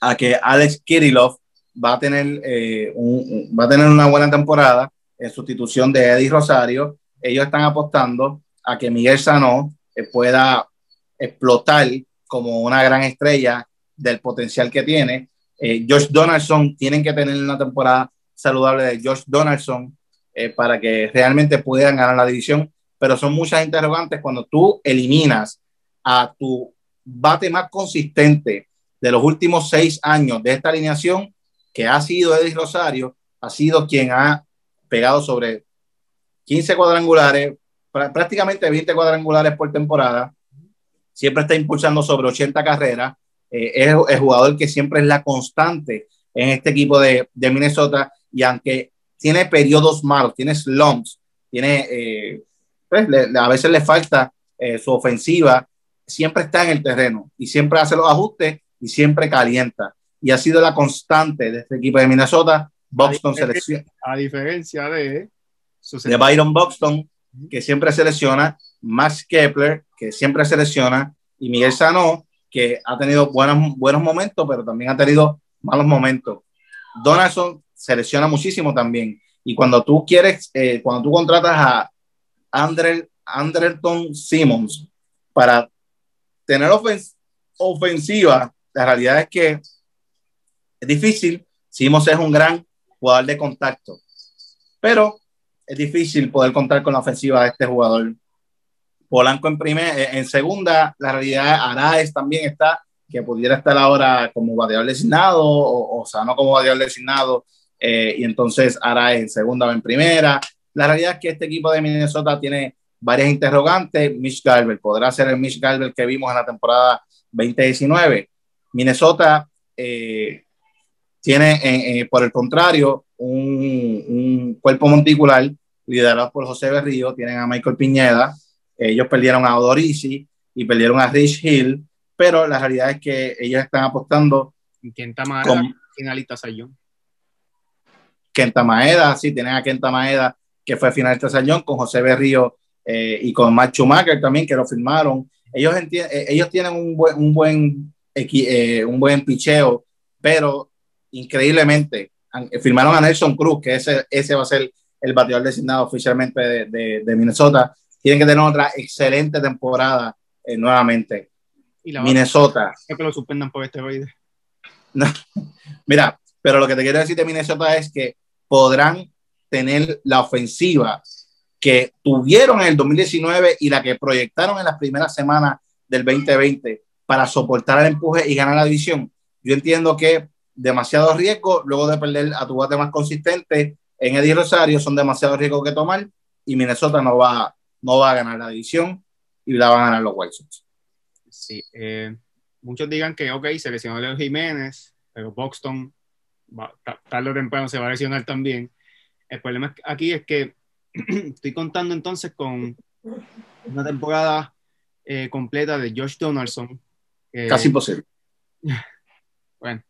a que Alex Kirillov va a tener, eh, un, va a tener una buena temporada en sustitución de Eddie Rosario. Ellos están apostando a que Miguel Sanó eh, pueda explotar como una gran estrella del potencial que tiene. Eh, Josh Donaldson, tienen que tener una temporada saludable de Josh Donaldson eh, para que realmente puedan ganar la división, pero son muchas interrogantes cuando tú eliminas a tu bate más consistente de los últimos seis años de esta alineación, que ha sido Eddie Rosario, ha sido quien ha pegado sobre 15 cuadrangulares, prácticamente 20 cuadrangulares por temporada, siempre está impulsando sobre 80 carreras, eh, es el jugador que siempre es la constante en este equipo de, de Minnesota y aunque tiene periodos malos, tiene slumps, tiene, eh, pues, a veces le falta eh, su ofensiva, siempre está en el terreno y siempre hace los ajustes y siempre calienta. Y ha sido la constante de este equipo de Minnesota. Buxton selecciona. A diferencia de, de Byron Buxton, que siempre selecciona, Max Kepler, que siempre selecciona, y Miguel Sano, que ha tenido buenos, buenos momentos, pero también ha tenido malos momentos. Donaldson selecciona muchísimo también. Y cuando tú quieres, eh, cuando tú contratas a Andre, Anderton Simmons para tener ofensiva, la realidad es que es difícil. Simmons es un gran jugador de contacto, pero es difícil poder contar con la ofensiva de este jugador. Polanco en, primer, eh, en segunda, la realidad Araes también está, que pudiera estar ahora como bateador designado o, o Sano como bateador designado, eh, y entonces Araes en segunda o en primera. La realidad es que este equipo de Minnesota tiene varias interrogantes. Mitch Garber, ¿podrá ser el Mitch Garber que vimos en la temporada 2019? Minnesota eh, tiene, por el contrario, un, un cuerpo monticular liderado por José Berrío, tienen a Michael Piñeda, ellos perdieron a Odorici y perdieron a Rich Hill, pero la realidad es que ellos están apostando. Kenta Maeda, finalista Sayón. Kenta Maeda, sí, tienen a Kenta Maeda, que fue finalista Sayón, con José Berrío eh, y con Matt Schumacher también, que lo firmaron. Ellos, eh, ellos tienen un buen, un buen, eh, un buen picheo, pero increíblemente firmaron a Nelson Cruz, que ese, ese va a ser el bateador designado oficialmente de, de, de Minnesota tienen que tener otra excelente temporada eh, nuevamente. ¿Y la Minnesota. que lo suspendan por esteroides. *laughs* No. Mira, pero lo que te quiero decir de Minnesota es que podrán tener la ofensiva que tuvieron en el 2019 y la que proyectaron en las primeras semanas del 2020 para soportar el empuje y ganar la división. Yo entiendo que demasiado riesgo luego de perder a tu bate más consistente en Eddie Rosario son demasiados riesgos que tomar y Minnesota no va no va a ganar la división y la van a ganar los White Sox. Sí, eh, muchos digan que, ok, se lesionó Leo Jiménez, pero Boxton tarde o temprano se va a lesionar también. El problema aquí es que *clears throat* estoy contando entonces con una temporada eh, completa de Josh Donaldson. Casi imposible. *laughs* Bueno,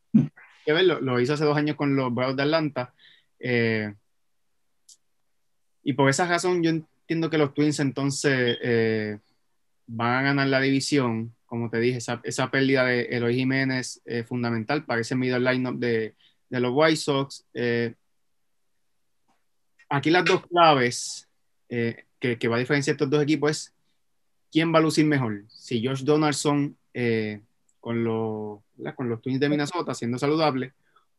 que verlo, lo hizo hace dos años con los Bravos de Atlanta. Eh, y por esa razón yo entiendo que los Twins entonces eh, van a ganar la división. Como te dije, esa, esa pérdida de Eloy Jiménez es fundamental para ese middle lineup de, de los White Sox. Eh, aquí las dos claves eh, que, que, va a diferenciar estos dos equipos es quién va a lucir mejor. Si Josh Donaldson con, los, con los Twins de Minnesota siendo saludable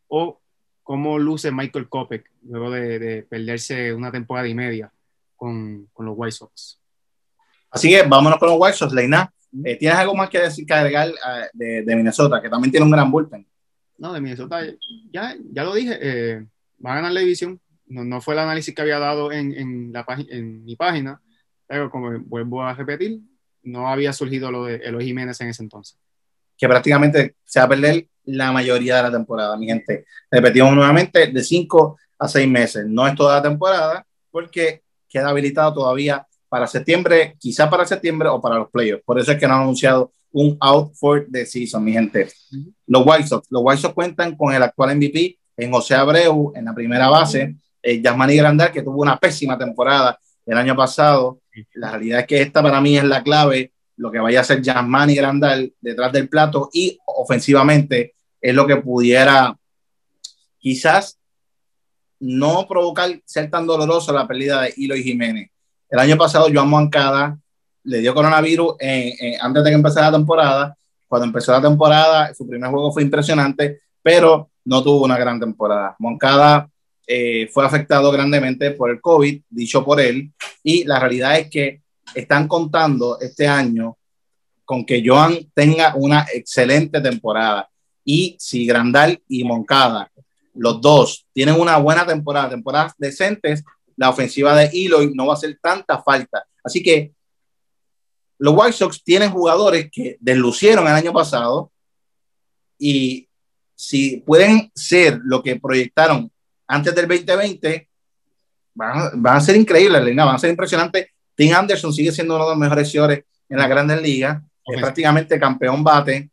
o cómo luce Michael Kopech luego de, de perderse una temporada y media con, con, los White Sox. Así que vámonos con los White Sox, Leina. Eh, ¿Tienes algo más que decir, que agregar uh, de, de, Minnesota, que también tiene un gran bullpen? No, de Minnesota, ya, ya lo dije, eh, va a ganar la división. No, no, fue el análisis que había dado en, en, la en mi página, pero como vuelvo a repetir, no había surgido lo de Eloy Jiménez en ese entonces. Que prácticamente se va a perder la mayoría de la temporada, mi gente. Repetimos nuevamente, de 5 a 6 meses. No es toda la temporada, porque queda habilitado todavía para septiembre, quizá para septiembre o para los playoffs. Por eso es que no han anunciado un out for the season, mi gente. Los White Sox, los White Sox cuentan con el actual MVP en José Abreu en la primera base, eh, Yasmani Grandal, que tuvo una pésima temporada el año pasado. La realidad es que esta para mí es la clave, lo que vaya a hacer Yasmani Grandal detrás del plato y ofensivamente es lo que pudiera quizás no provocar ser tan doloroso la pérdida de Hilo y Jiménez. El año pasado Joan Moncada le dio coronavirus antes de que empezara la temporada. Cuando empezó la temporada, su primer juego fue impresionante, pero no tuvo una gran temporada. Moncada eh, fue afectado grandemente por el COVID, dicho por él, y la realidad es que están contando este año con que Joan tenga una excelente temporada. Y si Grandal y Moncada, los dos, tienen una buena temporada, temporadas decentes, la ofensiva de Eloy no va a hacer tanta falta. Así que los White Sox tienen jugadores que deslucieron el año pasado y si pueden ser lo que proyectaron antes del 2020, van, a ser increíbles, van a ser impresionantes. Tim Anderson sigue siendo uno de los mejores señores en la grandes ligas, es prácticamente campeón bate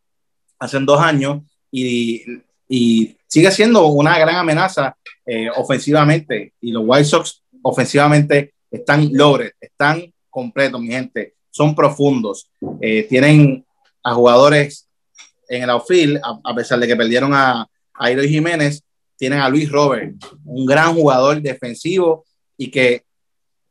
hace dos años y, y, sigue siendo una gran amenaza eh, ofensivamente. Y los White Sox ofensivamente están logres, están completos, mi gente, son profundos, eh, tienen a jugadores en el outfield, a, pesar de que perdieron a, a Jiménez, tienen a Luis Robert, un gran jugador defensivo y que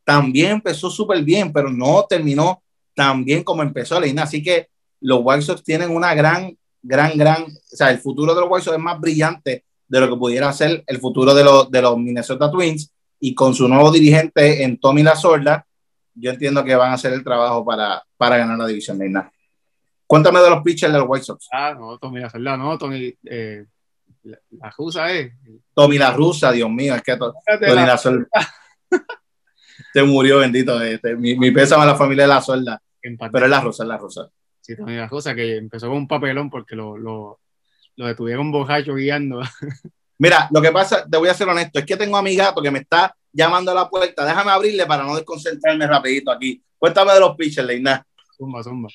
también empezó súper bien, pero no terminó tan bien como empezó la Así que los White Sox tienen una gran, gran, gran, o sea, el futuro de los White Sox es más brillante de lo que pudiera ser el futuro de, los, de los Minnesota Twins. Y con su nuevo dirigente en Tommy La Sorda, yo entiendo que van a hacer el trabajo para, para ganar la división de Cuéntame de los pitchers de los White Sox. Ah, no, Tommy La Sorda, no, Tommy, eh, la, rusa es. Tommy la rusa, Dios mío, es que Tommy la, Sorda. *laughs* Te murió, bendito. Este, mi, mi pésame a la familia de la Sorda. Pero es la rusa, es la rusa. Sí, Tommy la rusa, que empezó con un papelón porque lo, lo, lo detuvieron bojacho guiando. *laughs* Mira, lo que pasa, te voy a ser honesto, es que tengo a mi gato que me está llamando a la puerta. Déjame abrirle para no desconcentrarme rapidito aquí. Cuéntame de los pitchers, Leina. Zumba, zumba.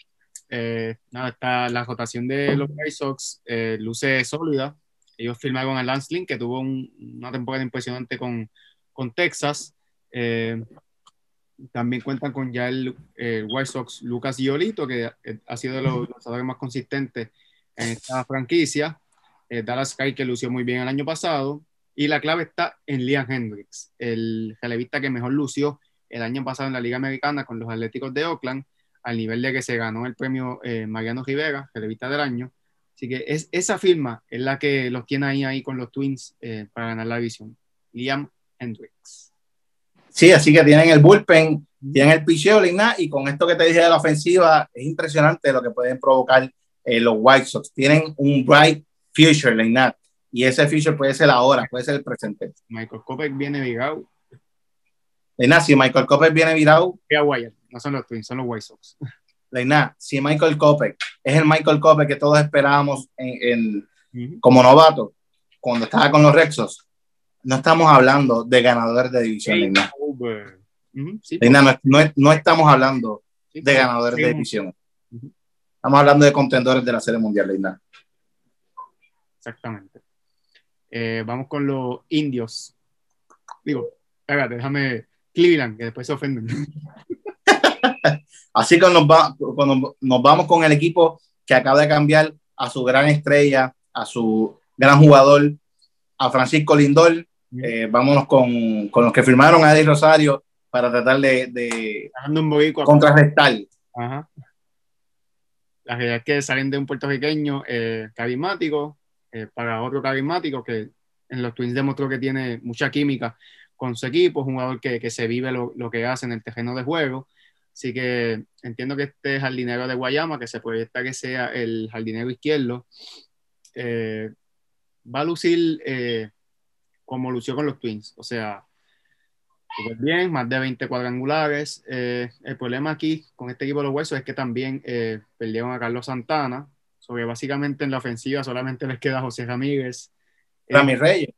Eh, nada, está la rotación de los White Sox eh, luce sólida. Ellos firmaron a Lance Lynn, que tuvo una temporada impresionante con, con Texas. Eh, también cuentan con ya el, White Sox Lucas Yolito, que ha sido de los lanzadores más consistentes en esta franquicia. Eh, Dallas Sky, que lució muy bien el año pasado. Y la clave está en Liam Hendricks, el relevista que mejor lució el año pasado en la Liga Americana con los Atléticos de Oakland, al nivel de que se ganó el premio eh, Mariano Rivera, relevista del año. Así que es, esa firma es la que los tiene ahí, ahí con los Twins eh, para ganar la división. Liam Hendricks. Sí, así que tienen el bullpen, tienen el picheo, y con esto que te dije de la ofensiva, es impresionante lo que pueden provocar los White Sox. Tienen un bright future, Leinat. Y ese future puede ser ahora, puede ser el presente. Michael Kopech viene virado. Leinat, si Michael Kopech viene virado. No son los Twins, son los White Sox. *laughs* Leinat, si Michael Kopech es el Michael Kopech que todos esperábamos en, como novato, cuando estaba con los Rexos, no estamos hablando de ganadores de división, Leinat. no, estamos hablando de ganadores de división. Estamos hablando de contendores de la Serie Mundial, Leinat. Exactamente. Eh, vamos con los indios. Digo, espérate, déjame Cleveland, que después se ofenden. *laughs* Así que nos, va, cuando nos vamos con el equipo que acaba de cambiar a su gran estrella, a su gran jugador, a Francisco Lindor. Eh, vámonos con, con, los que firmaron a Eddie Rosario para tratar de, de contrarrestar. Ajá. Las ideas que salen de un puertorriqueño eh, carismático, eh, para otro carismático que en los Twins demostró que tiene mucha química con su equipo, es un jugador que, que se vive lo, lo, que hace en el terreno de juego. Así que entiendo que este jardinero de Guayama, que se proyecta que sea el jardinero izquierdo, eh, va a lucir eh, como lució con los Twins. O sea, súper bien, más de 20 cuadrangulares. el problema aquí con este equipo de los Huesos es que también perdieron a Carlos Santana, sobre básicamente en la ofensiva solamente les queda José Ramírez. Ramírez Reyes.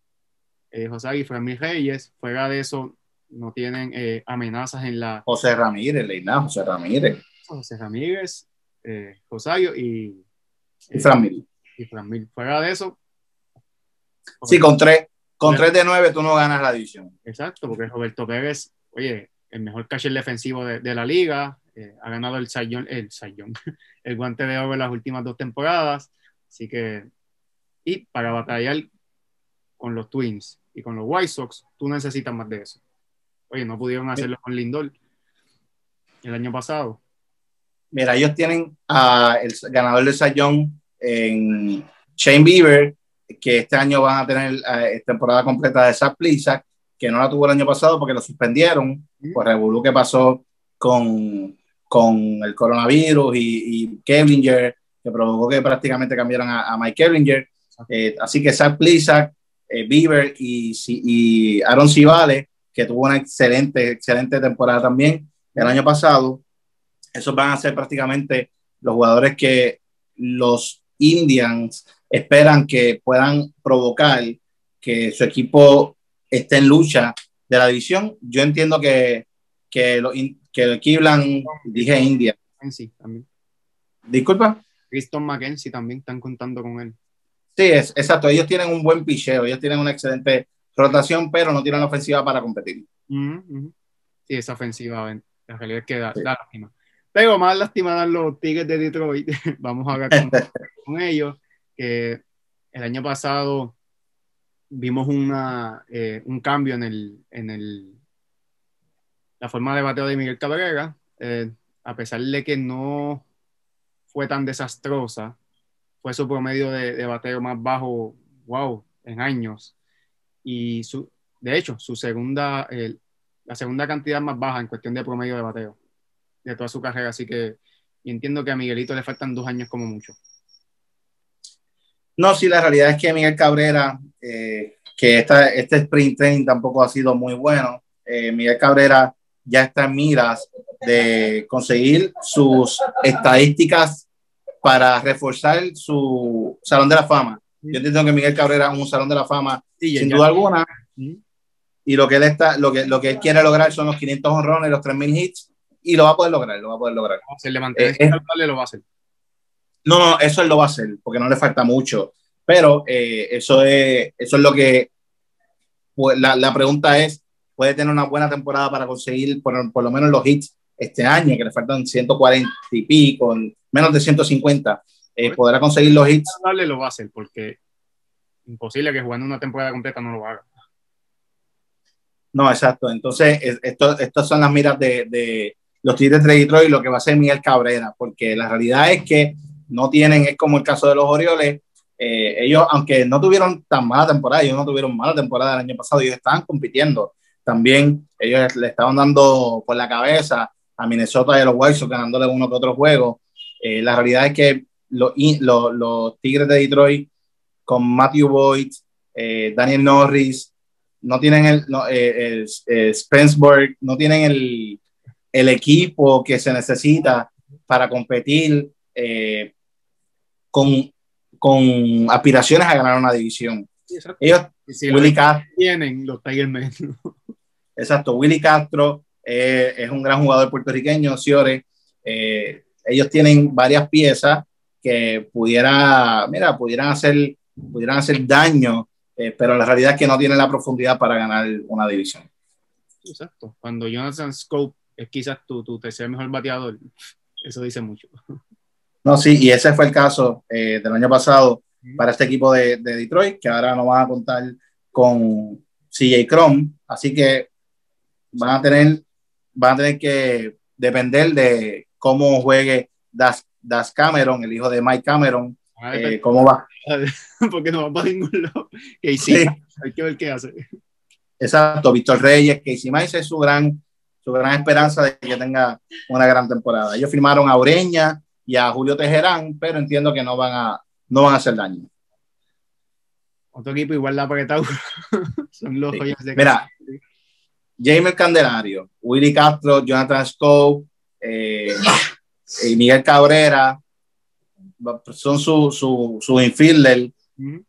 Eh, José y Ramírez Reyes. Fuera de eso, no tienen eh, amenazas en la. José Ramírez, Leina, José Ramírez. José Ramírez, eh, Josario y. y Framil. Y Framil. Fuera de eso. Sí, con tres, con tres de nueve tú no ganas la división. Exacto, porque Roberto Pérez, oye, el mejor catcher defensivo de, de la liga, eh, ha ganado el sayón, el sayón, *laughs* el guante de oro en las últimas dos temporadas. Así que, Y para batallar con los Twins y con los White Sox, tú necesitas más de eso. Oye, no pudieron hacerlo con Lindor el año pasado. Mira, ellos tienen a el ganador de Sayón en Shane Bieber, que este año van a tener eh, temporada completa de Zach Plisak, que no la tuvo el año pasado porque lo suspendieron por el revolú que pasó con, con el coronavirus y, y que provocó que prácticamente cambiaran a, a Mike Keblinger. Eh, así que Zach Plisak, eh, Bieber y, y Aaron Civale, que tuvo una excelente, excelente temporada también el año pasado, esos van a ser prácticamente los jugadores que los Indians esperan que puedan provocar que su equipo esté en lucha de la división. Yo entiendo que, que, lo, que Cleveland, dije India. Sí, también. Disculpa. Kristen McKenzie también están contando con él. Sí, es, exacto. Ellos tienen un buen picheo, ellos tienen una excelente rotación, pero no tienen la ofensiva para competir. Uh -huh. Sí, esa ofensiva, la realidad es que da, sí. da lástima. Pero más lástima dan los Tigres de Detroit. *laughs* Vamos a ver con, *laughs* con, ellos. Que el año pasado vimos una, eh, un cambio en, el, en el, la forma de bateo de Miguel Cabrera. Eh, a pesar de que no fue tan desastrosa, fue su promedio de, de bateo más bajo, wow, en años. Y su, de hecho, su segunda, eh, la segunda cantidad más baja en cuestión de promedio de bateo de toda su carrera. Así que entiendo que a Miguelito le faltan dos años como mucho. No, sí, la realidad es que Miguel Cabrera, eh, que esta, este sprint training tampoco ha sido muy bueno. Eh, Miguel Cabrera ya está en miras de conseguir sus estadísticas para reforzar su salón de la fama. Yo entiendo que Miguel Cabrera es un salón de la fama, sí, sin ya, duda alguna. Y lo que, él está, lo, que, lo que él quiere lograr son los 500 honrones, los 3.000 hits, y lo va a poder lograr, lo va a poder lograr. Se le mantiene eh, es, lo va a hacer. No, no, eso él lo va a hacer, porque no le falta mucho. Pero eh, eso, es, eso es lo que. Pues, la, la, pregunta es: ¿puede tener una buena temporada para conseguir por, por, lo menos los hits este año, que le faltan 140 y pico, menos de 150? Eh, ¿Podrá conseguir los hits? Dale, lo va a hacer, porque imposible que jugando una temporada completa no lo haga. No, exacto. Entonces, esto, estas son las miras de, de los Tigres de Detroit, lo que va a hacer Miguel Cabrera, porque la realidad es que no tienen, es como el caso de los Orioles, eh, ellos, aunque no tuvieron tan mala temporada, ellos no tuvieron mala temporada el año pasado, ellos estaban compitiendo. También ellos le estaban dando por la cabeza a Minnesota y a los White Sox ganándole uno que otro juego. Eh, la realidad es que los, los, los, Tigres de Detroit con Matthew Boyd, eh, Daniel Norris, no tienen el, no, el, el Spenceburg, no tienen el, el equipo que se necesita para competir eh, con, con, aspiraciones a ganar una división. Ellos, si Willy Castro, tienen los Tiger Men. Exacto, Willy Castro eh, es un gran jugador puertorriqueño, Ciore. Eh, ellos tienen varias piezas que pudiera, mira, pudieran hacer, pudieran hacer daño, eh, pero la realidad es que no tienen la profundidad para ganar una división. Exacto. Cuando Jonathan Scope es quizás tu, tu tercer mejor bateador, eso dice mucho. No, sí, y ese fue el caso eh, del año pasado para este equipo de, de, Detroit, que ahora no van a contar con CJ Crom, así que van a tener, van a tener que depender de cómo juegue Das, das Cameron, el hijo de Mike Cameron, eh, cómo va. *laughs* Porque no va para ningún lado. *laughs* Casey, sí. hay que ver qué hace. Exacto, Víctor Reyes, Casey Mice es su gran, su gran esperanza de que tenga una gran temporada. Ellos firmaron a Ureña y a Julio Tejerán, pero entiendo que no van a, no van a hacer daño. Otro equipo igual la *laughs* apretado. Son los sí. de Mira, James Candelario, Willy Castro, Jonathan Scope, eh, y Miguel Cabrera, son su, su, su infielder. Uh -huh.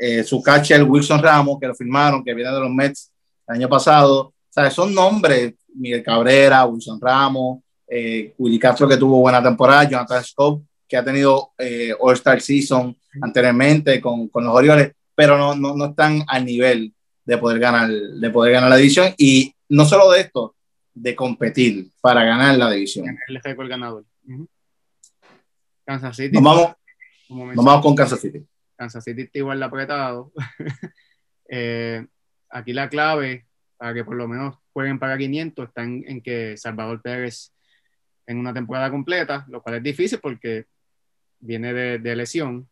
eh, su catcher Wilson Ramos, que lo firmaron, que viene de los Mets el año pasado. O sea, son nombres, Miguel Cabrera, Wilson Ramos, eh, Willy Castro, que tuvo buena temporada, Jonathan Scope, que ha tenido eh, All-Star Season anteriormente con, con, los Orioles, pero no, no, no están al nivel de poder, ganar, de poder ganar la división. Y no solo de esto, de competir para ganar la división. El récord ganador. Uh -huh. Kansas City. Nos vamos, nos vamos con Kansas City. Kansas City está igual de apretado. *laughs* Eh, aquí la clave para que por lo menos jueguen para 500 está en, que Salvador Pérez en una temporada completa, lo cual es difícil porque viene de, lesión.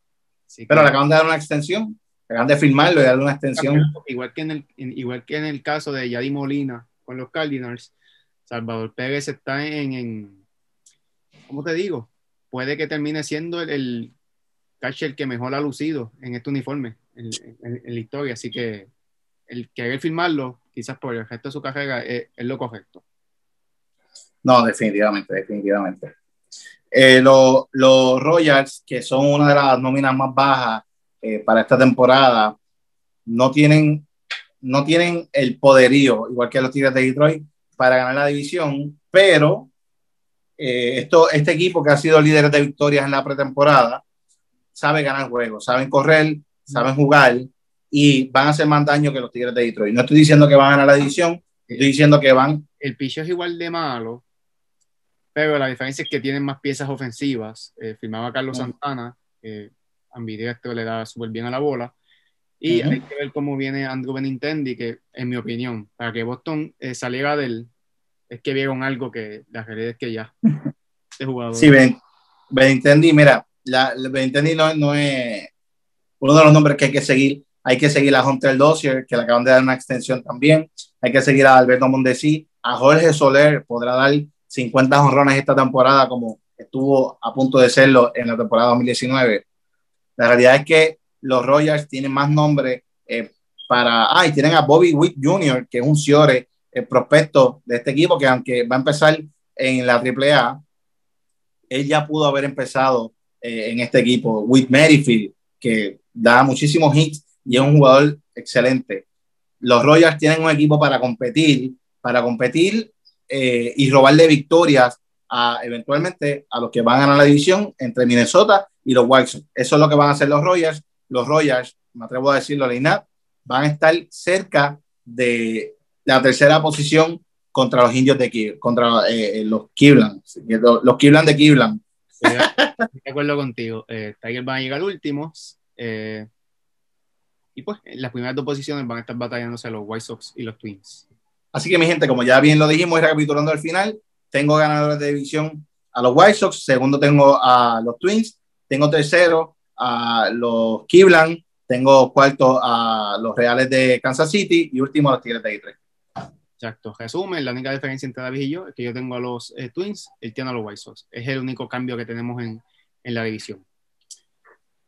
Pero le acaban de dar una extensión, le acaban de firmarlo y darle una extensión. Igual que en el, igual que en el caso de Yadi Molina con los Cardinals, Salvador Pérez está en, en ¿cómo te digo? Puede que termine siendo el, catcher que mejor ha lucido en este uniforme en, la historia, así que el querer firmarlo, quizás por el resto de su carrera, es, lo correcto. No, definitivamente, definitivamente. Eh, los Royals, que son una de las nóminas más bajas eh, para esta temporada, no tienen, no tienen el poderío, igual que los Tigres de Detroit, para ganar la división, pero eh, esto, este equipo que ha sido líder de victorias en la pretemporada sabe ganar juegos, saben correr, saben jugar y van a hacer más daño que los Tigres de Detroit. No estoy diciendo que van a ganar la división, estoy diciendo que van. El picho es igual de malo, pero la diferencia es que tienen más piezas ofensivas. Eh, firmaba Carlos Santana, que ambidiestro le da súper bien a la bola. Y hay que ver cómo viene Andrew Benintendi, que en mi opinión, para que Boston eh, saliera del, es que vieron algo que la realidad es que ya *laughs* este jugador. Sí, Benintendi, mira, la, Benintendi no, no, es uno de los nombres que hay que seguir. Hay que seguir a Hunter Dossier, que le acaban de dar una extensión también. Hay que seguir a Alberto Mondesi. A Jorge Soler podrá dar 50 honrones esta temporada, como estuvo a punto de serlo en la temporada 2019. La realidad es que los Royals tienen más nombres eh, para. Ah, tienen a Bobby Witt Jr., que es un Ciore el prospecto de este equipo, que aunque va a empezar en la AAA, él ya pudo haber empezado eh, en este equipo. With Merrifield, que da muchísimos hits y es un jugador excelente. Los Royals tienen un equipo para competir, para competir eh, y robarle victorias a, eventualmente a los que van a ganar la división entre Minnesota y los White Sox. Eso es lo que van a hacer los Royals. Los Royals, me atrevo a decirlo, Leinat, van a estar cerca de la tercera posición contra los indios de Kiev, contra eh, los Kiblan, los Kiblan de Kiblan. de acuerdo contigo. Eh, Tiger van a llegar últimos. Eh, y pues las primeras dos posiciones van a estar batallándose los White Sox y los Twins. Así que mi gente, como ya bien lo dijimos y recapitulando al final, tengo ganadores de división a los White Sox, segundo tengo a los Twins, tengo tercero a los Kiblan, tengo cuarto a los Reales de Kansas City y último a los Tigres de Detroit. Exacto. Resumen, la única diferencia entre David y yo es que yo tengo a los eh, Twins, él tiene a los White Sox. Es el único cambio que tenemos en, en la división.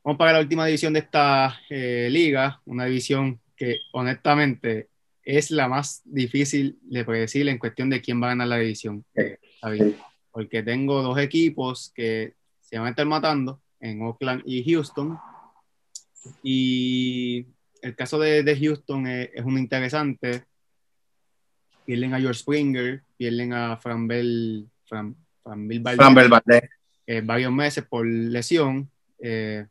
Vamos para la última división de esta eh, liga, una división que honestamente es la más difícil de predecir en cuestión de quién va a ganar la división. Porque tengo dos equipos que se van a estar matando en Oakland y Houston. Y el caso de, de Houston es, es un interesante pierden a George Springer, pierden a Fran Bell, Fran, eh, varios meses por lesión. Eh,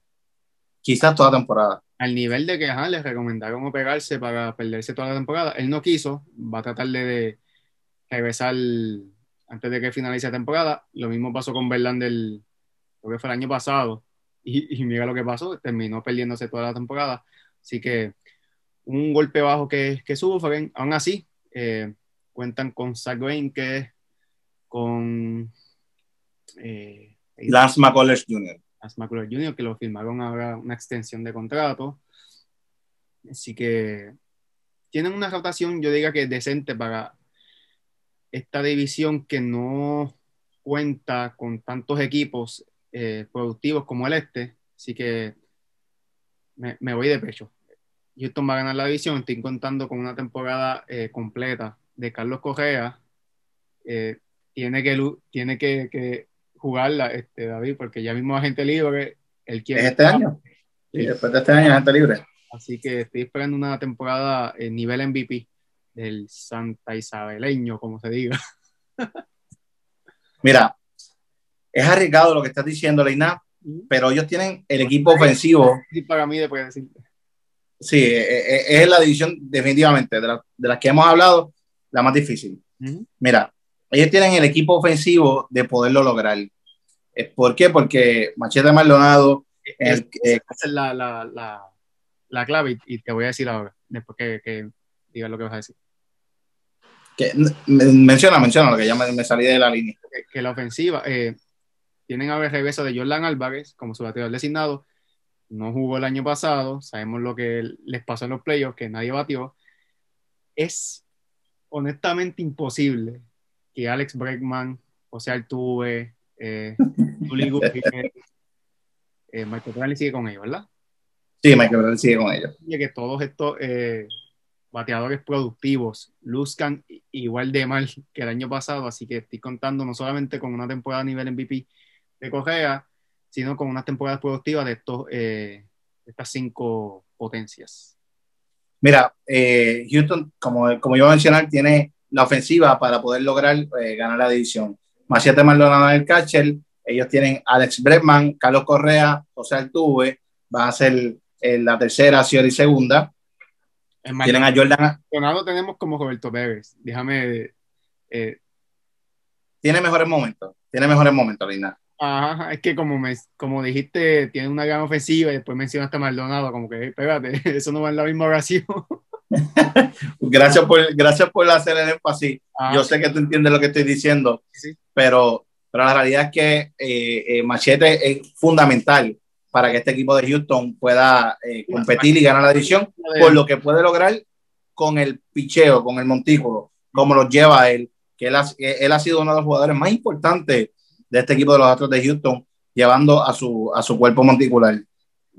Quizás toda temporada. Al nivel de que les recomendaron operarse para perderse toda la temporada. Él no quiso, va a tratar de, regresar antes de que finalice la temporada. Lo mismo pasó con Verlander, creo que fue el año pasado. Y, mira lo que pasó, terminó perdiéndose toda la temporada. Así que un golpe bajo que, que sufren, aún así, eh, cuentan con Zach que con eh, Lance McCullers Jr. Lance McCullers Jr., que lo firmaron ahora una extensión de contrato. Así que tienen una rotación, yo diga que decente para esta división que no cuenta con tantos equipos eh, productivos como el este. Así que me, voy de pecho. Houston va a ganar la división. Estoy contando con una temporada eh, completa de Carlos Correa eh, tiene que, tiene que, jugarla, este, David, porque ya mismo gente libre, él quiere... ¿Es este año? Sí, después de este año gente libre. Así que estoy esperando una temporada en nivel MVP del Santa Isabeleño, como se diga. Mira, es arriesgado lo que estás diciendo, Leina, pero ellos tienen el equipo ofensivo. Sí, para mí después decirte. Sí, e, e, es la división definitivamente de, de las que hemos hablado la más difícil. Mira, ellos tienen el equipo ofensivo de poderlo lograr. ¿Por qué? Porque Machete Maldonado es, esa es la, la, la, la clave y, te voy a decir ahora, después que, que digas lo que vas a decir. Que, menciona, menciona, lo que ya me, me salí de la línea. Que, que la ofensiva, eh, tienen a ver regreso de Jordan Álvarez como su bateador designado, no jugó el año pasado, sabemos lo que les pasó en los playoffs, que nadie batió. Es honestamente imposible que Alex Bregman, José Altuve, eh, *laughs* eh, Michael Bradley sigue con ellos, ¿verdad? Sí, Michael Bradley sigue con ellos. Y que todos estos eh, bateadores productivos luzcan igual de mal que el año pasado, así que estoy contando no solamente con una temporada a nivel MVP de Correa, sino con unas temporadas productivas de, estos, eh, estas cinco potencias. Mira, eh, Houston, como, como iba a mencionar, tiene la ofensiva para poder lograr eh, ganar la división. Machete Maldonado en el catcher, ellos tienen Alex Bregman, Carlos Correa, José Altuve, van a ser la tercera, y segunda. tienen a Jordan. Maldonado tenemos como Roberto Pérez, déjame. tiene mejores momentos, tiene mejores momentos, Linda. Ajá, es que como, me, como dijiste, tiene una gran ofensiva y después mencionaste a Maldonado, como que, espérate, *laughs* eso no va en la misma oración. *laughs* gracias, por, gracias por hacer el énfasis. Ah, Yo sé que tú entiendes lo que estoy diciendo, pero, pero la realidad es que eh, eh, Machete es fundamental para que este equipo de Houston pueda eh, competir y ganar la división, por lo que puede lograr con el picheo, con el montículo, como lo lleva él, que él ha, él ha sido uno de los jugadores más importantes de este equipo de los Astros de Houston, llevando a su, a su cuerpo monticular.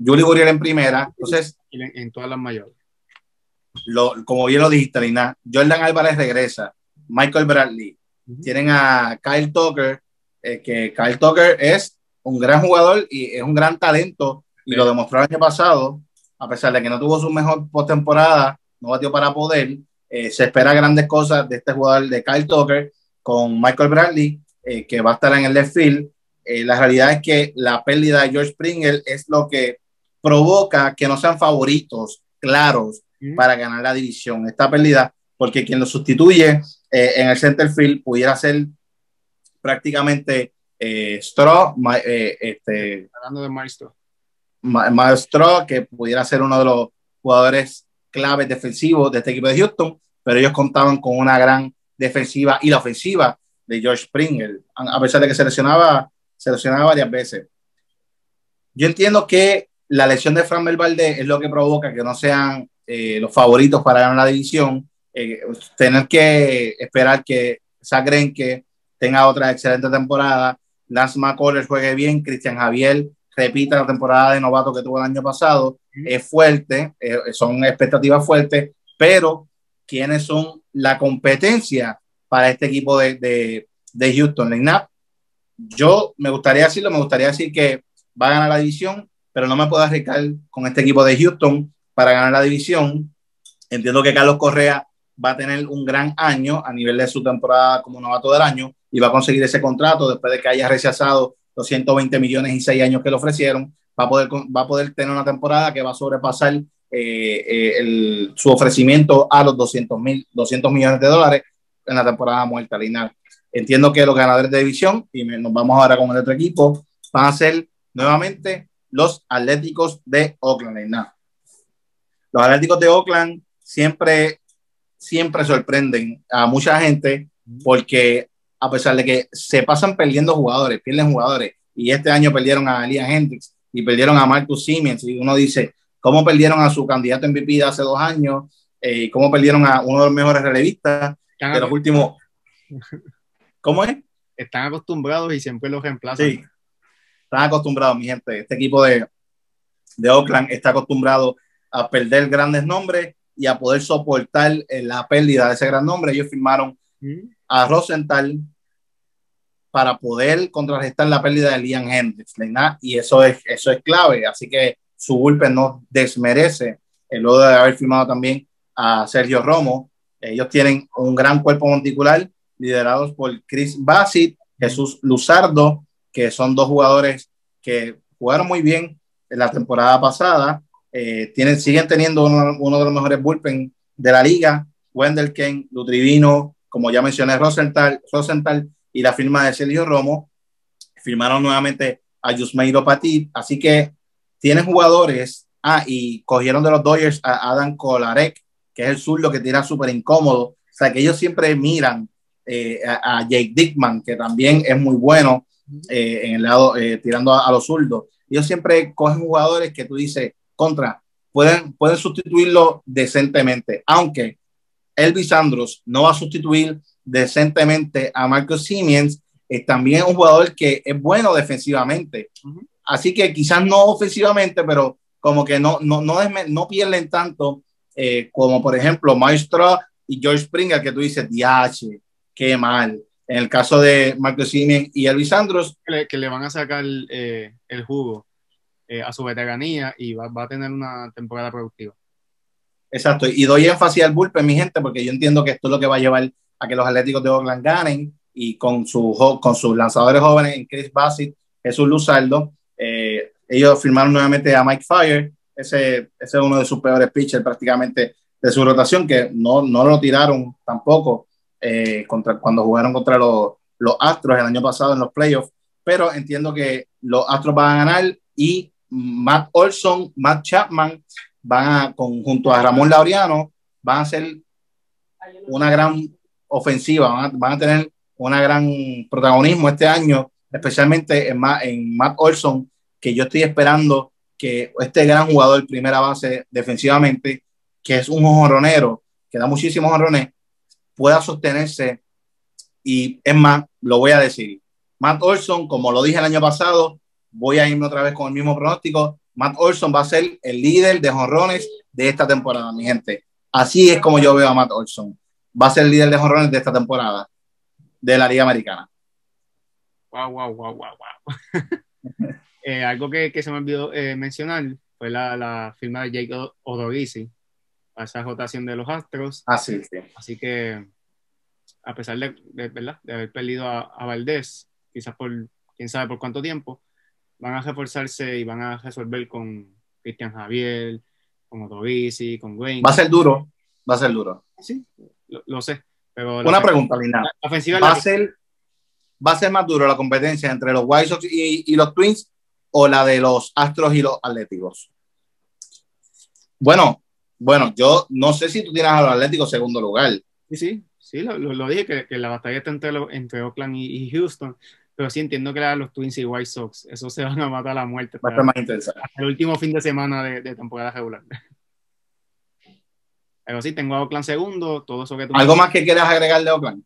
Julie Gurriel en primera, entonces... En, todas las mayores. Lo, como bien lo dijiste, Lina, Jordan Álvarez regresa, Michael Bradley, tienen a Kyle Tucker, eh, que Kyle Tucker es un gran jugador y es un gran talento, y lo demostró el año pasado, a pesar de que no tuvo su mejor postemporada, no batió para poder, eh, se espera grandes cosas de este jugador de Kyle Tucker con Michael Bradley eh, que va a estar en el left field. Eh, la realidad es que la pérdida de George Springer es lo que provoca que no sean favoritos claros para ganar la división. Esta pérdida, porque quien lo sustituye eh, en el center field pudiera ser prácticamente Straw, este, hablando de Maestro. Maestro, que pudiera ser uno de los jugadores claves defensivos de este equipo de Houston, pero ellos contaban con una gran defensiva y la ofensiva de George Springer, a pesar de que se lesionaba, se lesionaba varias veces. Yo entiendo que la lesión de Fran Valdez es lo que provoca que no sean eh, los favoritos para ganar la división. Eh, tener que esperar que Sagren que tenga otra excelente temporada, Lance McCullers juegue bien, Cristian Javier repita la temporada de novato que tuvo el año pasado, es fuerte, eh, son expectativas fuertes, pero ¿quiénes son la competencia para este equipo de, de, de Houston. Knapp, yo me gustaría decirlo, me gustaría decir que va a ganar la división, pero no me puedo arriesgar con este equipo de Houston para ganar la división. Entiendo que Carlos Correa va a tener un gran año a nivel de su temporada como novato del año y va a conseguir ese contrato después de que haya rechazado los 120 millones y 6 años que le ofrecieron. Va a poder, va a poder tener una temporada que va a sobrepasar eh, eh, el, su ofrecimiento a los 200, mil, 200 millones de dólares en la temporada muerta, Lina. Entiendo que los ganadores de división, y nos vamos ahora con el otro equipo, van a ser nuevamente los Atléticos de Oakland. Los Atléticos de Oakland siempre, siempre sorprenden a mucha gente porque a pesar de que se pasan perdiendo jugadores, pierden jugadores, y este año perdieron a Elian Hendricks y perdieron a Marcus Siemens, y uno dice, ¿cómo perdieron a su candidato MVP de hace dos años? Eh, ¿Cómo perdieron a uno de los mejores relevistas? De los últimos. ¿Cómo es? Están acostumbrados y siempre los reemplazan. Sí, están acostumbrados, mi gente. Este equipo de, de Oakland está acostumbrado a perder grandes nombres y a poder soportar eh, la pérdida de ese gran nombre. Ellos firmaron a Rosenthal para poder contrarrestar la pérdida de Liam Hendricks, y eso es, eso es clave. Así que su golpe no desmerece el luego de haber firmado también a Sergio Romo, ellos tienen un gran cuerpo monticular liderados por Chris Bassett, Jesús Luzardo, que son dos jugadores que jugaron muy bien en la temporada pasada. Eh, tienen, siguen teniendo uno, de los mejores bullpen de la liga. Wendell Ken, Lutrivino, como ya mencioné, Rosenthal, Rosenthal y la firma de Sergio Romo. Firmaron nuevamente a Yusmeiro Patit. Así que tienen jugadores, ah, y cogieron de los Dodgers a Adam Kolarek, que es el zurdo que tira súper incómodo. O sea, que ellos siempre miran eh, a, a, Jake Dickman, que también es muy bueno eh, en el lado, eh, tirando a, a, los zurdos. Ellos siempre cogen jugadores que tú dices, contra, pueden, pueden sustituirlo decentemente, aunque Elvis Andros no va a sustituir decentemente a Marcus Siemens, es también un jugador que es bueno defensivamente. Uh -huh. Así que quizás no ofensivamente, pero como que no, no, no, no pierden tanto eh, como por ejemplo Maestro y George Springer, que tú dices, diache, qué mal. En el caso de Marcus Siemens y Elvis Andros. Que le, que le van a sacar eh, el jugo eh, a su veteranía y va, va, a tener una temporada productiva. Exacto, y doy énfasis al bullpen, mi gente, porque yo entiendo que esto es lo que va a llevar a que los Atléticos de Oakland ganen y con, su, con sus lanzadores jóvenes en Chris Bassett, Jesús Luzardo, eh, ellos firmaron nuevamente a Mike Fire, ese, ese, es uno de sus peores pitchers prácticamente de su rotación, que no, no lo tiraron tampoco eh, contra, cuando jugaron contra los, los Astros el año pasado en los playoffs, pero entiendo que los Astros van a ganar y Matt Olson, Matt Chapman van a, con, junto a Ramón Laureano, van a ser una gran ofensiva, van a, van a tener una gran protagonismo este año, especialmente en, en Matt Olson, que yo estoy esperando que este gran jugador, primera base defensivamente, que es un jonronero, que da muchísimos jonrones, pueda sostenerse. Y es más, lo voy a decir. Matt Olson, como lo dije el año pasado, voy a irme otra vez con el mismo pronóstico. Matt Olson va a ser el líder de jonrones de esta temporada, mi gente. Así es como yo veo a Matt Olson. Va a ser el líder de jonrones de esta temporada de la Liga Americana. Wow, wow, wow, wow, wow. Eh, algo que, que, se me olvidó eh, mencionar fue la, la, firma de Jake Odorizzi a esa rotación de los Astros. Ah, sí, sí. Así que, a pesar de, de, ¿verdad? de haber perdido a, a, Valdés, quizás por quién sabe por cuánto tiempo, van a reforzarse y van a resolver con Cristian Javier, con Odorizzi, con Wayne. Va a ser duro, va a ser duro. Sí, lo, lo sé. Pero Una pregunta, Lina. ¿Va, a ser, ¿Va a ser más duro la competencia entre los White Sox y, y, los Twins o la de los Astros y los Atléticos? Bueno, bueno, yo no sé si tú tienes a los Atléticos segundo lugar. Sí, sí, sí, lo, lo, lo dije, que, que, la batalla está entre, lo, entre Oakland y, y, Houston, pero sí entiendo que los Twins y White Sox, eso se van a matar a la muerte. Va a ser más intensa. Hasta el último fin de semana de, de temporada regular. *laughs* Pero sí, tengo a Oakland segundo, todo eso que tú ¿Algo más que quieras agregar de Oakland?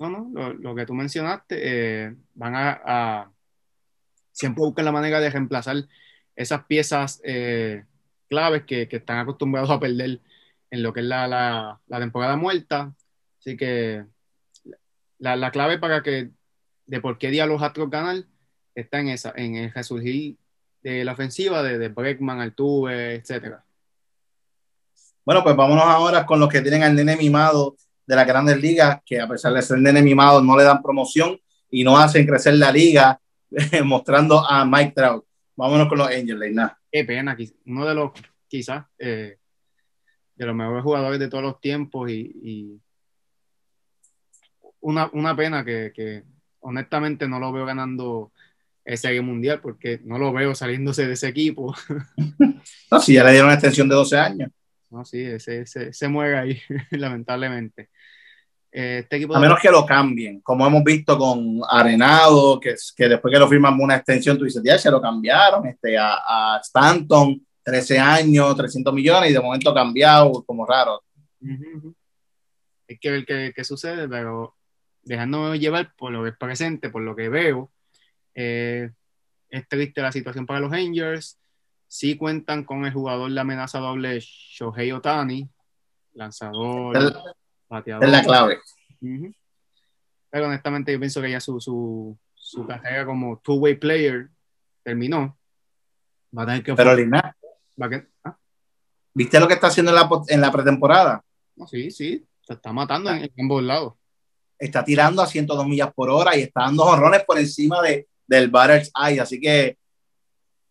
No, no, lo, lo que tú mencionaste, eh, van a, a, siempre buscan la manera de reemplazar esas piezas eh, claves que, están acostumbrados a perder en lo que es la, la, temporada muerta. Así que la, la, clave para que de por qué día los Astros ganan está en esa, en el resurgir de la ofensiva de, de Breckman, Altuve, etcétera. Bueno, pues vámonos ahora con los que tienen al nene mimado de las grandes ligas, que a pesar de ser nene mimado no le dan promoción y no hacen crecer la liga, *laughs* mostrando a Mike Trout. Vámonos con los Angels, Leina. Qué pena, uno de los, quizás, eh, de los mejores jugadores de todos los tiempos y, y una, una, pena que, que, honestamente no lo veo ganando ese mundial porque no lo veo saliéndose de ese equipo. *laughs* no, si ya le dieron una extensión de 12 años. No, sí, ese, ese, se mueve ahí, *laughs* lamentablemente. Este equipo a menos que lo cambien, como hemos visto con Arenado, que, que después que lo firman una extensión, tú dices, ya se lo cambiaron este, a, a Stanton, 13 años, 300 millones, y de momento cambiado, como raro. Uh -huh. Hay que ver qué, qué, sucede, pero dejándome llevar por lo que es presente, por lo que veo, eh, es triste la situación para los Rangers sí cuentan con el jugador de amenaza doble Shohei Otani, lanzador, el, bateador. Es la clave. Uh -huh. Pero honestamente yo pienso que ya su, su, su carrera como two-way player terminó. Va a tener que... Pero Lina, que... ¿Ah? ¿viste lo que está haciendo en la, en la pretemporada? No, sí, sí, se está matando en, en, ambos lados. Está tirando a 102 millas por hora y está dando jorrones por encima de, del batter's eye, así que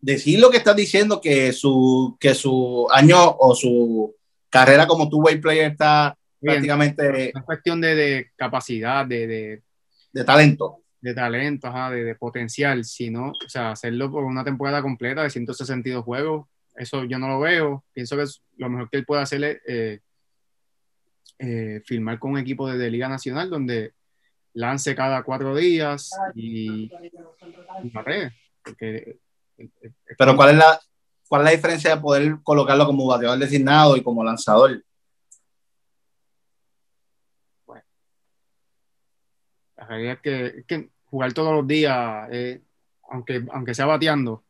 decir lo que estás diciendo, que su, que su año o su carrera como two-way player está prácticamente... Es cuestión de, de capacidad, de, de, de, talento. de talento, ajá, de, de, potencial, sino, o sea, hacerlo por una temporada completa de 162 juegos, eso yo no lo veo. Pienso que lo mejor que él puede hacer es eh, eh, firmar con un equipo de, de, Liga Nacional donde lance cada cuatro días y, y barre, porque, Pero ¿cuál es la, ¿Cuál es la diferencia de poder colocarlo como bateador designado y como lanzador? La realidad es que, es que jugar todos los días, eh, aunque, aunque sea bateando,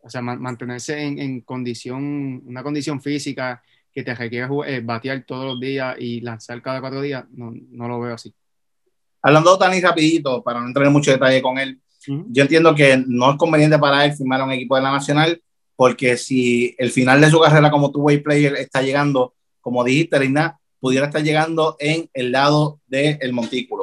o sea, man, mantenerse en, en, condición, una condición física que te requiere eh, batear todos los días y lanzar cada cuatro días, no, no lo veo así. Hablando tan rapidito, para no entrar en mucho detalle con él, uh -huh. yo entiendo que no es conveniente para él firmar a un equipo de la Nacional porque si el final de su carrera como two-way player está llegando, como dijiste, Reina, pudiera estar llegando en el lado del montículo.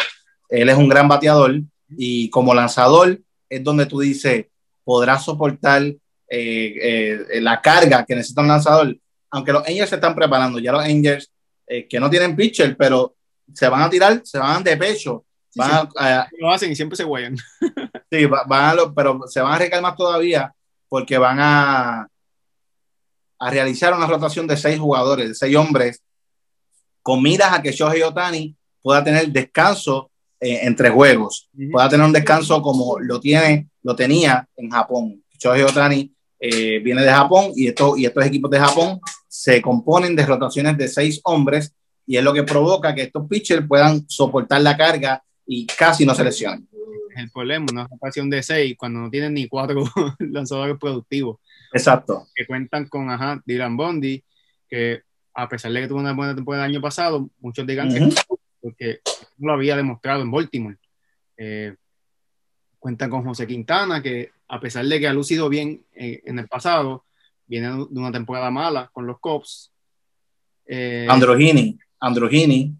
Él es un gran bateador y como lanzador es donde tú dices, podrá soportar eh, eh, la carga que necesita un lanzador. Aunque los Angels se están preparando, ya los Angels eh, que no tienen pitcher, pero se van a tirar, se van de pecho. Van sí, a, lo hacen y siempre se huellan. *laughs* sí, van a lo, pero se van a recargar más todavía porque van a, a realizar una rotación de seis jugadores, de seis hombres, con miras a que Shohei Otani pueda tener descanso eh, entre juegos, uh -huh. pueda tener un descanso como lo tiene, lo tenía en Japón. Shohei Otani eh, viene de Japón y, esto, y estos equipos de Japón se componen de rotaciones de seis hombres y es lo que provoca que estos pitchers puedan soportar la carga y casi no se lesionen el problema, una rotación de seis cuando no tienen ni cuatro *laughs* lanzadores productivos. Exacto. Que cuentan con, ajá, Dylan Bondi, que a pesar de que tuvo una buena temporada el año pasado, muchos digan uh -huh. que porque lo había demostrado en Baltimore. Eh, cuentan con José Quintana, que a pesar de que ha lucido bien eh, en el pasado, viene de una temporada mala con los Cubs. Eh, Androgini, Androgini,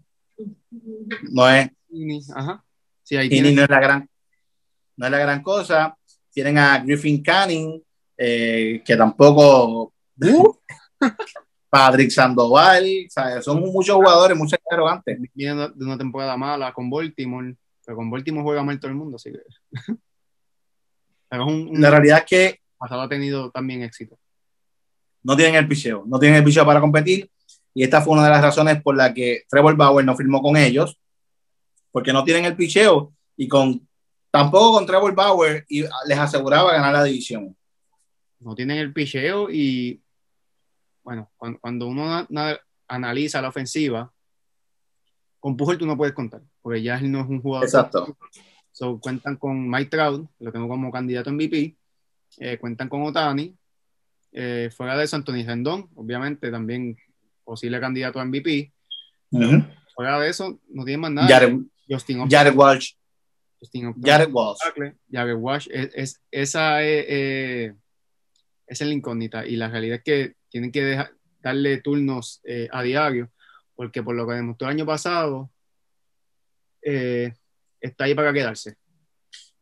no es. Ajá. Sí, ahí tiene... no es la gran no es la gran cosa. Tienen a Griffin Canning, eh, que tampoco. *laughs* Patrick Sandoval, ¿sabes? son muchos jugadores, muchos arrogantes. Vienen de una temporada mala con Baltimore, pero con Baltimore juega mal todo el mundo, así que. *laughs* pero un, un, la realidad es que. Pasado ha tenido también éxito. No tienen el picheo, no tienen el picheo para competir, y esta fue una de las razones por la que Trevor Bauer no firmó con ellos, porque no tienen el picheo y con tampoco con Trevor Bauer y les aseguraba ganar la división. No tienen el picheo y bueno, cuando, cuando uno na, analiza la ofensiva, con Pujol tú no puedes contar, porque ya él no es un jugador. Exacto. So, cuentan con Mike Trout, lo tengo como candidato en MVP, eh, cuentan con Otani, eh, fuera de eso Anthony Rendón, obviamente también posible candidato a MVP. Uh -huh. Fuera de eso, no tienen más nada. Jared, Justin. Jared Walsh. Justin Upton. Jared Walsh. Jared Walsh. Es, es esa es, eh, es la incógnita. Y la realidad es que tienen que dejar, darle turnos eh, a diario, porque por lo que demostró el año pasado, eh, está ahí para quedarse.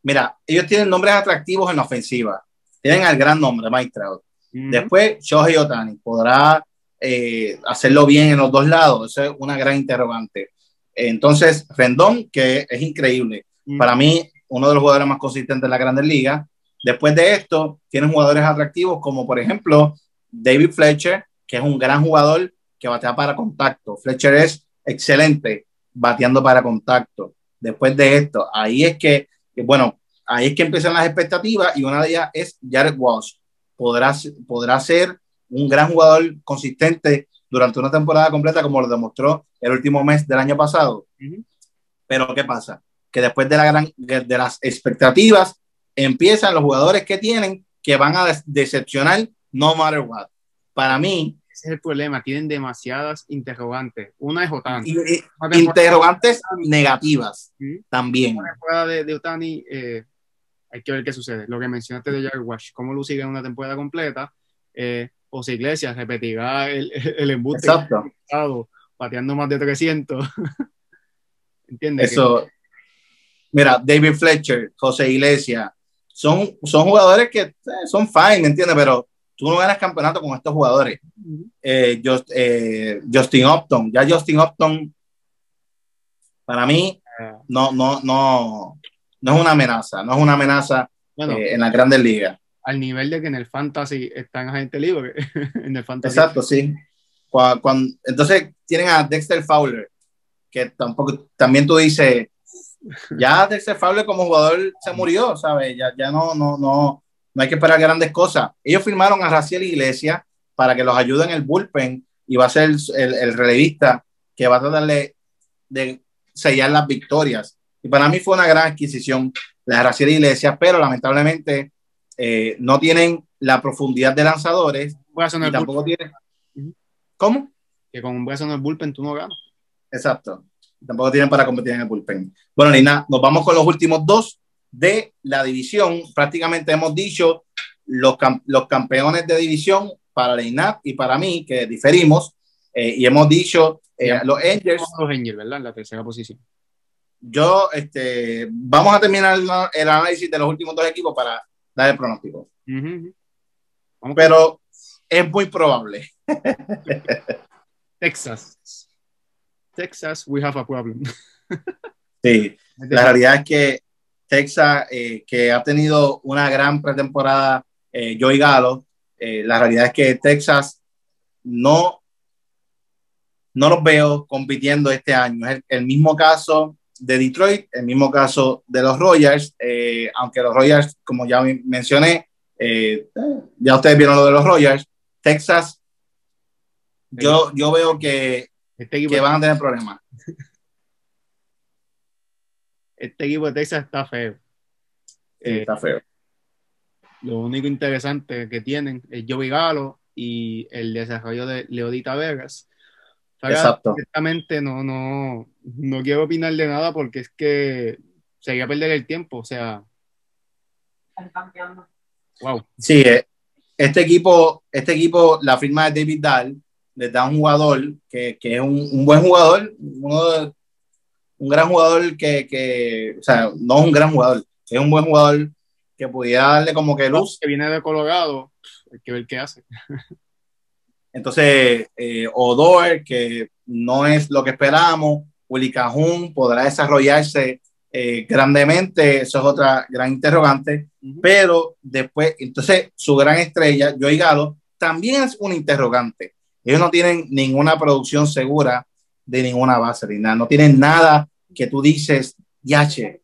Mira, ellos tienen nombres atractivos en la ofensiva. Tienen al gran nombre, Mike Trout. Uh -huh. Después, Shohei Otani. ¿Podrá eh, hacerlo bien en los dos lados? Esa es una gran interrogante. Entonces, Rendón, que es increíble. Para mí, uno de los jugadores más consistentes de la Grandes Ligas. Después de esto, tienen jugadores atractivos como, por ejemplo, David Fletcher, que es un gran jugador que batea para contacto. Fletcher es excelente bateando para contacto. Después de esto, ahí es que, bueno, ahí es que empiezan las expectativas y una de ellas es Jared Walsh. Podrá, podrá ser un gran jugador consistente durante una temporada completa como lo demostró el último mes del año pasado. Uh -huh. Pero ¿qué pasa? Que después de, la gran, de, de, las expectativas empiezan los jugadores que tienen que van a decepcionar no matter what. Para mí... Ese es el problema, tienen demasiadas interrogantes. Una es Otani. Y, y, interrogantes negativas -huh. también. Una temporada de, de Otani, eh, hay que ver qué sucede. Lo que mencionaste de Jared Wash, cómo lo sigue en una temporada completa. Eh, José Iglesias repetirá el, *laughs* el embuste Exacto. pateando más de 300. *laughs* ¿Entiendes? Eso. Que... Mira, David Fletcher, José Iglesias, son, son jugadores que eh, son fine, ¿me entiendes? Pero tú no ganas campeonato con estos jugadores. Uh -huh. eh, just, eh, Justin Upton, ya Justin Upton, para mí, no, no, no, no es una amenaza, no es una amenaza Bueno, eh, en las grandes ligas. al nivel de que en el fantasy están agente libre. *laughs* en el fantasy. Exacto, sí. Cua- cuan- entonces tienen a Dexter Fowler, que tampoco, también tú dices, ya Dexter Fowler como jugador se murió, ¿sabes? Ya, ya no, no, no, no hay que esperar grandes cosas. Ellos firmaron a Raciel Iglesias para que los ayude en el bullpen y va a ser el, el- el relevista que va a tratar de, sellar las victorias. Y para mí fue una gran adquisición la de Raciel Iglesias, pero lamentablemente eh, no tienen la profundidad de lanzadores brazo en y tampoco tienen. ¿Cómo? que con un brazo en el bullpen tú no ganas. Exacto. Tampoco tienen para competir en el bullpen. Bueno, Nina, nos vamos con los últimos dos de la división. Prácticamente hemos dicho los, los campeones de división para la INAP y para mí, que diferimos, eh, y hemos dicho eh, los Angels. Los Angels, ¿verdad? En la tercera posición. Yo, este, vamos a terminar el, el análisis de los últimos dos equipos para dar el pronóstico. Vamos con Pero es muy probable. *laughs* Texas. Texas, we have a problem. *laughs* Sí, La realidad es que Texas, eh, que ha tenido una gran pretemporada, eh, Joey Galo, eh, la realidad es que Texas no, no los veo compitiendo este año. Es el, el mismo caso de Detroit, el mismo caso de los Royals, eh, aunque los Royals, como ya men- mencioné, ya ustedes vieron lo de los Royals, Texas, yo, yo veo que, Este que van a tener problemas. *laughs* este equipo de Texas está feo. Eh, Está feo. Lo único interesante que tienen es Joey Galo y el desarrollo de Leodita Vegas. Exacto. Directamente no, no, no quiero opinar de nada porque es que sería perder el tiempo. O sea, wow. Sí, eh, este equipo, este equipo, la firma de David Dahl, les da un jugador que, que es un, un buen jugador, uno de- un gran jugador que, que, o sea, no es un gran jugador, es un buen jugador que pudiera darle como que luz. Que viene de Colorado, hay que ver qué hace. Entonces, eh, Odor, que no es lo que esperamos, Willy Cajun podrá desarrollarse eh, grandemente, eso es otra gran interrogante, pero después, entonces su gran estrella, Joey Galo, también es un interrogante. Ellos no tienen ninguna producción segura de ninguna base, ni nada. no tienen nada que tú dices, yache,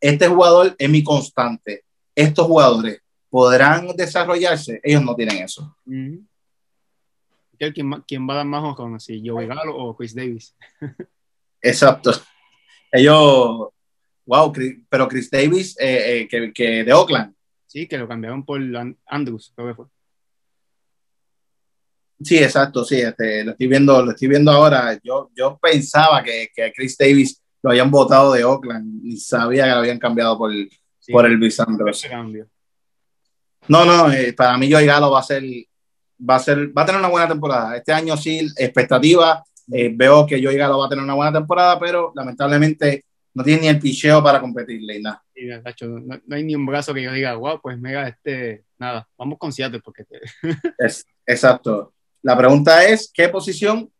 este jugador es mi constante. Estos jugadores podrán desarrollarse, ellos no tienen eso. ¿Quién, quién va- quién va a dar más con si Joey Galo o Chris Davis? *laughs* Exacto. Ellos, wow, pero Chris Davis, eh, eh, que, que de Oakland, Sí, que lo cambiaron por An- Andrews, creo que fue. sí, exacto, sí, este, lo estoy viendo, lo estoy viendo ahora. Yo, yo pensaba que, que Chris Davis lo habían votado de Oakland y sabía que lo habían cambiado por, Sí, por el cambio. No, no, eh, para mí Joey Galo va a ser, va a ser, va a tener una buena temporada. Este año sí, expectativa, eh, veo que Joey Galo va a tener una buena temporada, pero lamentablemente no tiene ni el picheo para competirle y nada. No, no hay ni un brazo que yo diga, wow, pues mira, este, nada, vamos con Seattle porque te- *laughs* Es, exacto. La pregunta es, ¿qué posición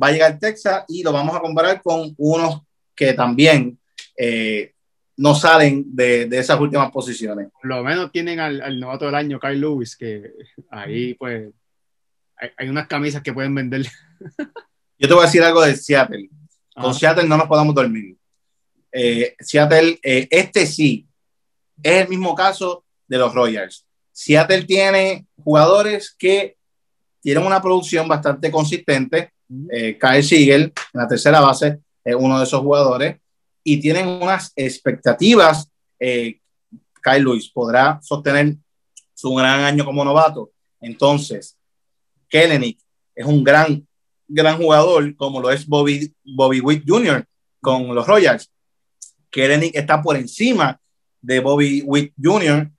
va a llegar Texas? Y lo vamos a comparar con unos que también eh, no salen de, de esas últimas posiciones. por lo menos tienen al, al novato del año, Kyle Lewis, que ahí pues hay, hay unas camisas que pueden vender. *laughs* Yo te voy a decir algo de Seattle. Con Ah, Seattle no nos podemos dormir. Eh, Seattle, eh, este sí, es el mismo caso de los Royals. Seattle tiene jugadores que tienen una producción bastante consistente. Eh, Kyle Siegel, en la tercera base, es uno de esos jugadores. Y tienen unas expectativas. Eh, Kyle Lewis podrá sostener su gran año como novato. Entonces, Kellenic es un gran, gran jugador, como lo es Bobby, Bobby Witt Jr. con los Royals. Kellenic está por encima de Bobby Witt Jr.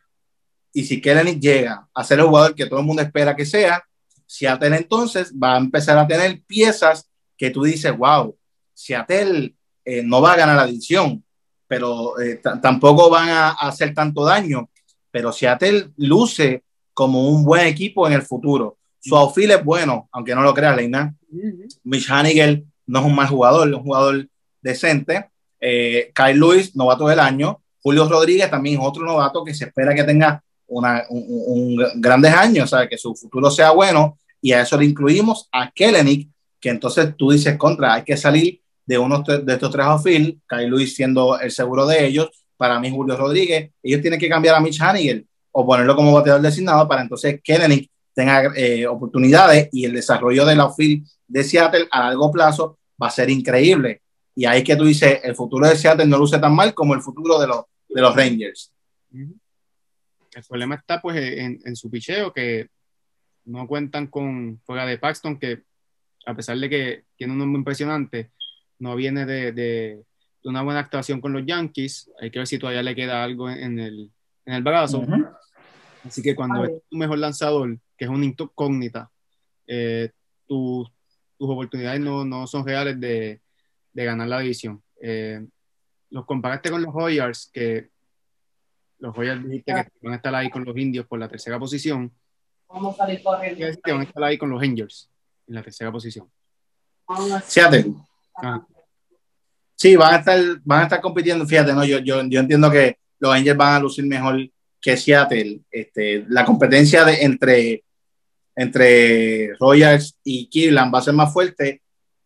Y si Kellenic llega a ser el jugador que todo el mundo espera que sea, Seattle entonces va a empezar a tener piezas que tú dices, wow, Seattle eh, no va a ganar la división, pero eh, tampoco van a, a, hacer tanto daño. Pero Seattle luce como un buen equipo en el futuro. Su outfield es bueno, aunque no lo creas, Leina. Mitch Hanigel no es un mal jugador, es un jugador decente. Eh, Kyle Lewis, novato del año. Julio Rodríguez también es otro novato que se espera que tenga una, un, grandes años, o sea, que su futuro sea bueno, y a eso le incluimos a Kellenic, que entonces tú dices contra, hay que salir de uno de estos tres outfield, Kyle Luis siendo el seguro de ellos, para mí Julio Rodríguez, ellos tienen que cambiar a Mitch Haniger o ponerlo como bateador designado para entonces Kellenic tenga eh, oportunidades y el desarrollo del outfield de Seattle a largo plazo va a ser increíble. Y ahí que tú dices, el futuro de Seattle no luce tan mal como el futuro de los, de los Rangers. El problema está pues en, su picheo, que no cuentan con fuera de Paxton, que a pesar de que tiene un nombre impresionante, no viene de, una buena actuación con los Yankees. Hay que ver si todavía le queda algo en, el, en el brazo. Así que cuando es tu mejor lanzador, que es una incógnita, eh, tus oportunidades no, no, son reales de, de ganar la división. Eh, los comparaste con los Hoyars, que los Hoyars dijiste que van a estar ahí con los indios por la tercera posición. Vamos a salir corriendo. Que van a estar ahí con los Angels en la tercera posición. Fíjate. Ah. Sí, van a estar, van a estar compitiendo. Fíjate, no, yo, yo, yo entiendo que los Angels van a lucir mejor que Seattle. Este, la competencia de, entre, entre Royals y Cleveland va a ser más fuerte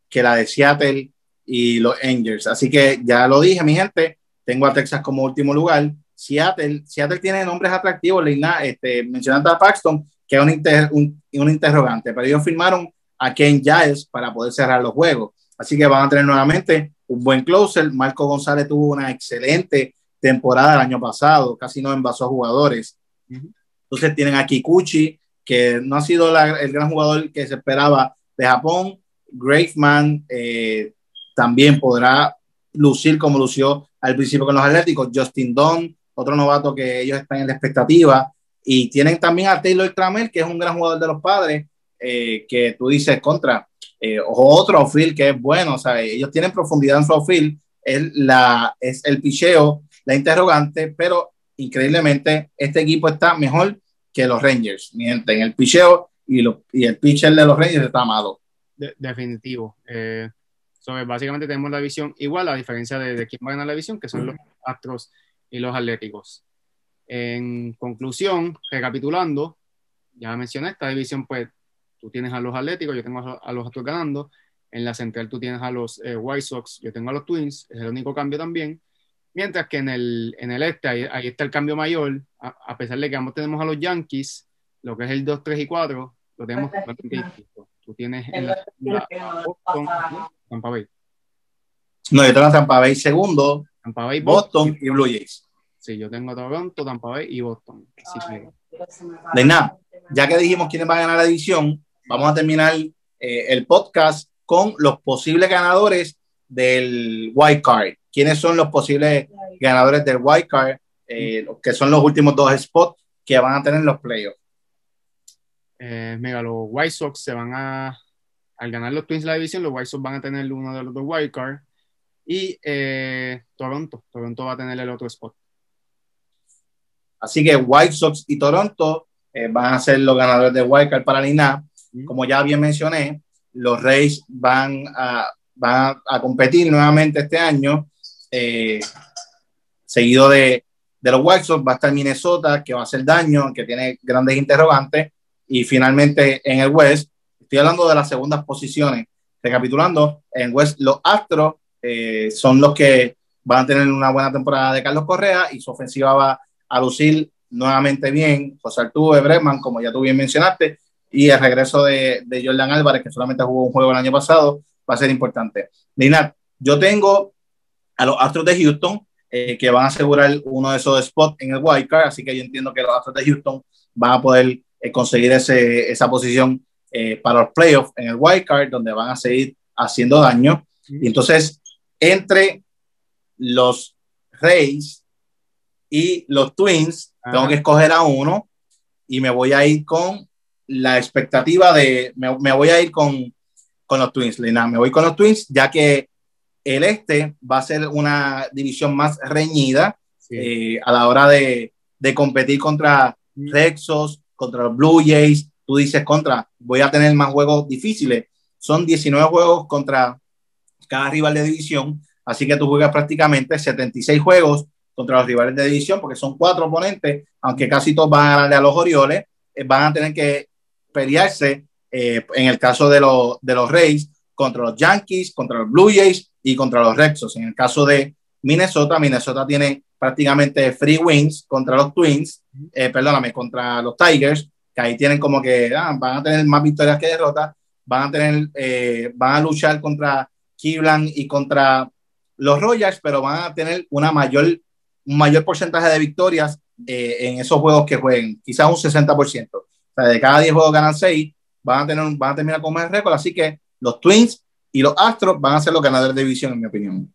que la de Seattle y los Angels. Así que ya lo dije, mi gente, tengo a Texas como último lugar. Seattle, Seattle tiene nombres atractivos, Leina, este, mencionando a Paxton, que es un, un, interrogante, pero ellos firmaron a Ken Giles para poder cerrar los juegos. Así que van a tener nuevamente un buen closer. Marco González tuvo una excelente temporada el año pasado, casi no envasó a jugadores. Entonces tienen a Kikuchi, que no ha sido el gran jugador que se esperaba de Japón. Graveman, eh, también podrá lucir como lució al principio con los Atléticos. Justin Dunn, otro novato que ellos están en la expectativa. Y tienen también a Taylor Trammell, que es un gran jugador de los padres, eh, que tú dices contra. Eh, otro outfield que es bueno, o sea, ellos tienen profundidad en su outfield, es, la, es el picheo, la interrogante, pero increíblemente este equipo está mejor que los Rangers, mienten, el picheo y, y el pitcher de los Rangers está amado. definitivo. Eh, básicamente tenemos la división igual, a diferencia de, de quién va a ganar la división, que son los Astros y los Atléticos. En conclusión, recapitulando, ya mencioné esta división, pues tú tienes a los Atléticos, yo tengo a, los Astros ganando. En la central tú tienes a los eh, White Sox, yo tengo a los Twins, es el único cambio también. Mientras que en el, en el este, ahí, está el cambio mayor, a, pesar de que ambos tenemos a los Yankees, lo que es el 2, 3 y 4, lo tenemos Tú tienes en la, Tampa Bay. No, yo tengo a Tampa Bay segundo, Tampa Bay, Boston, y Blue Jays. Sí, yo tengo a Toronto, Tampa Bay y Boston. De nada, ya que dijimos quiénes van a ganar la división, vamos a terminar eh, el podcast con los posibles ganadores del White Card. ¿Quiénes son los posibles ganadores del White Card? Eh, que son los últimos dos spots que van a tener los playoffs. Eh, mira, los White Sox se van a, al ganar los Twins la división, los White Sox van a tener uno de los dos wild card y eh, Toronto, Toronto va a tener el otro spot. Así que White Sox y Toronto eh, van a ser los ganadores de wild card para la INA. Como ya bien mencioné, los Rays van a, van a competir nuevamente este año, seguido de, de los White Sox va a estar Minnesota, que va a hacer daño, que tiene grandes interrogantes, y finalmente en el West, estoy hablando de las segundas posiciones. Recapitulando, en West los Astros eh, son los que van a tener una buena temporada de Carlos Correa y su ofensiva va a lucir nuevamente bien. José Arturo Breman, como ya tú bien mencionaste, y el regreso de, de, Jordan Álvarez, que solamente jugó un juego el año pasado, va a ser importante. Lina, yo tengo a los Astros de Houston, eh, que van a asegurar uno de esos spots en el wild card, así que yo entiendo que los Astros de Houston van a poder eh, conseguir ese, esa posición eh, para los playoffs en el wild card, donde van a seguir haciendo daño. Y entonces, entre los Rays y los Twins, tengo que escoger a uno y me voy a ir con la expectativa de, me, me voy a ir con, con los Twins, Lina, me voy con los Twins, ya que el este va a ser una división más reñida eh, a la hora de, de competir contra Rexos, contra los Blue Jays, tú dices contra, voy a tener más juegos difíciles. Son 19 juegos contra cada rival de división, así que tú juegas prácticamente 76 juegos contra los rivales de división, porque son cuatro oponentes, aunque casi todos van a ganarle a los Orioles, eh, van a tener que pelearse eh, en el caso de, los de los Rays contra los Yankees, contra los Blue Jays y contra los Rexos. En el caso de Minnesota, Minnesota tiene prácticamente free wins contra los Twins, eh, perdóname, contra los Tigers, que ahí tienen como que ah, van a tener más victorias que derrotas, van a tener, eh, van a luchar contra Cleveland y contra los Royals, pero van a tener una mayor, un mayor porcentaje de victorias eh, en esos juegos que jueguen, quizás un 60%. O sea, de cada 10 juegos ganan 6, van a, tener, van a terminar con más récord, así que los Twins y los Astros van a ser los ganadores de división, en mi opinión.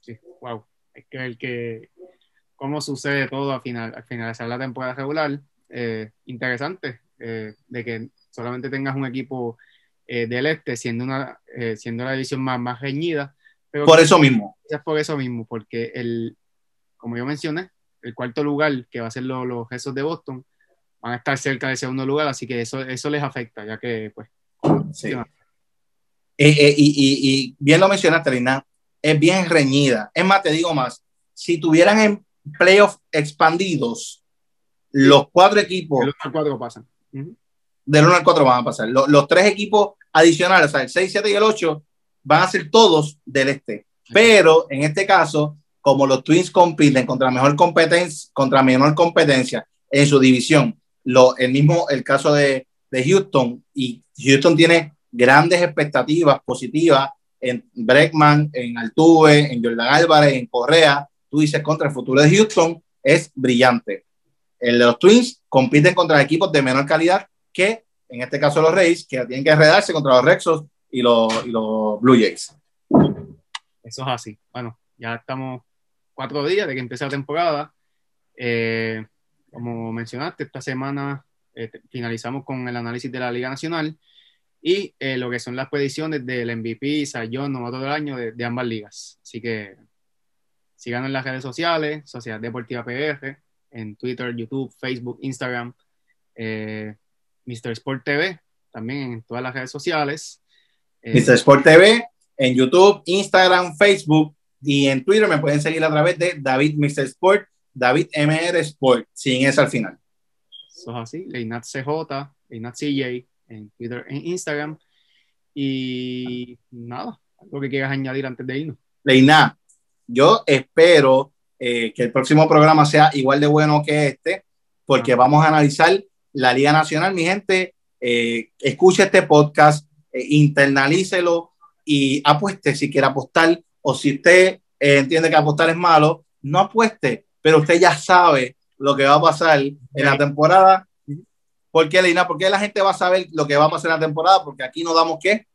Sí, wow. Es que el que, cómo sucede todo al final, al finalizar la temporada regular, eh, interesante, eh, de que solamente tengas un equipo eh, del este siendo una siendo la división más, más reñida. Pero por eso mismo. Es por eso mismo, porque el, como yo mencioné, el cuarto lugar, que va a ser los, los de Boston, van a estar cerca del segundo lugar, así que eso, eso les afecta, ya que pues... Sí. y, y, bien lo mencionaste, Lina, es bien reñida. Es más, te digo más, si tuvieran en playoffs expandidos, los cuatro equipos. Del 1 al 4 pasan. Del 1 al 4 van a pasar. Los, los, tres equipos adicionales, o sea, el 6, 7 y el 8, van a ser todos del este. Pero en este caso, como los Twins compiten contra mejor competencia, contra menor competencia en su división, lo, el mismo, el caso de, de Houston, y Houston tiene grandes expectativas positivas en Breckman, en Altuve, en Jordan Álvarez, en Correa. Tú dices contra el futuro de Houston es brillante. Los Twins compiten contra equipos de menor calidad que, en este caso, los Rays, que tienen que enredarse contra los Rexos y los, y los Blue Jays. Eso es así. Bueno, ya estamos cuatro días de que empiece la temporada. Eh, como mencionaste, esta semana eh, finalizamos con el análisis de la Liga Nacional y eh, lo que son las predicciones del MVP, Sayón, novato del año de, ambas ligas. Así que sigan en las redes sociales, Sociedad Deportiva PR, en Twitter, YouTube, Facebook, Instagram, eh, Mr. Sport TV, también en todas las redes sociales. Eh, Mr. Sport TV, en YouTube, Instagram, Facebook y en Twitter me pueden seguir a través de David Mr. Sport, David MR Sport, sin eso al final. Eso es así, Leinat CJ, Leinat CJ, en Twitter, en Instagram. Y nada, algo que quieras añadir antes de irnos. Leina, yo espero eh, que el próximo programa sea igual de bueno que este, porque vamos a analizar la Liga Nacional. Mi gente, eh, escuche este podcast, eh, internalícelo y apueste si quiere apostar o si usted eh, entiende que apostar es malo, no apueste, pero usted ya sabe lo que va a pasar en la temporada ¿Por qué, Lina? ¿Por qué la gente va a saber lo que va a pasar en la temporada? Porque aquí no damos qué.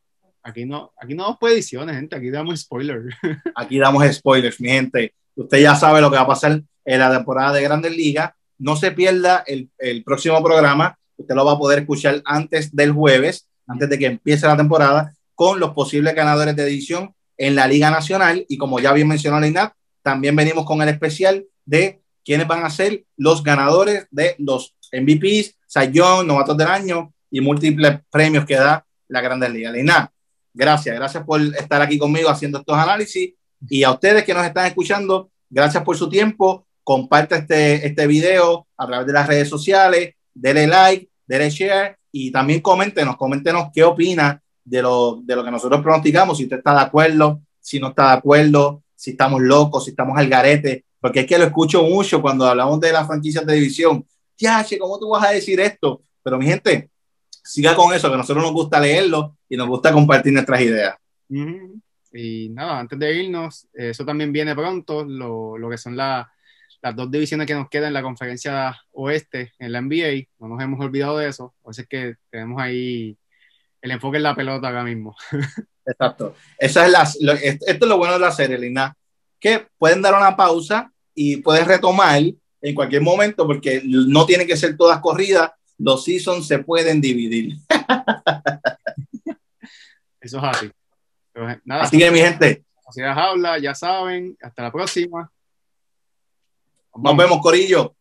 Aquí no, aquí no damos predicciones, gente. Aquí damos spoilers. *laughs* aquí damos spoilers, mi gente. Usted ya sabe lo que va a pasar en la temporada de Grandes Ligas. No se pierda el, el próximo programa. Usted lo va a poder escuchar antes del jueves, antes de que empiece la temporada, con los posibles ganadores de edición en la Liga Nacional. Y como ya bien mencionó Leinat, también venimos con el especial de quiénes van a ser los ganadores de los MVPs, Sayón, Novatos del Año y múltiples premios que da la Grandes Ligas. Lina, gracias, gracias por estar aquí conmigo haciendo estos análisis y a ustedes que nos están escuchando, gracias por su tiempo. Comparte este, este video a través de las redes sociales, denle like, denle share y también coméntenos, coméntenos qué opina de lo, de lo que nosotros pronosticamos, si usted está de acuerdo, si no está de acuerdo, si estamos locos, si estamos al garete, porque es que lo escucho mucho cuando hablamos de las franquicias de división che, ¿cómo tú vas a decir esto? Pero mi gente, siga con eso, que a nosotros nos gusta leerlo y nos gusta compartir nuestras ideas. Y nada, antes de irnos, eso también viene pronto, lo, lo que son las dos divisiones que nos quedan en la conferencia oeste, en la NBA, no nos hemos olvidado de eso, eso es que tenemos ahí el enfoque en la pelota ahora mismo. Exacto. Esa es la, esto es lo bueno de la serie, Lina, que pueden dar una pausa y pueden retomar en cualquier momento, porque no tienen que ser todas corridas, los seasons se pueden dividir. *laughs* Eso es así. Pues, así que mi gente. Sociedad Habla, ya saben, hasta la próxima. Nos vemos, Corillo.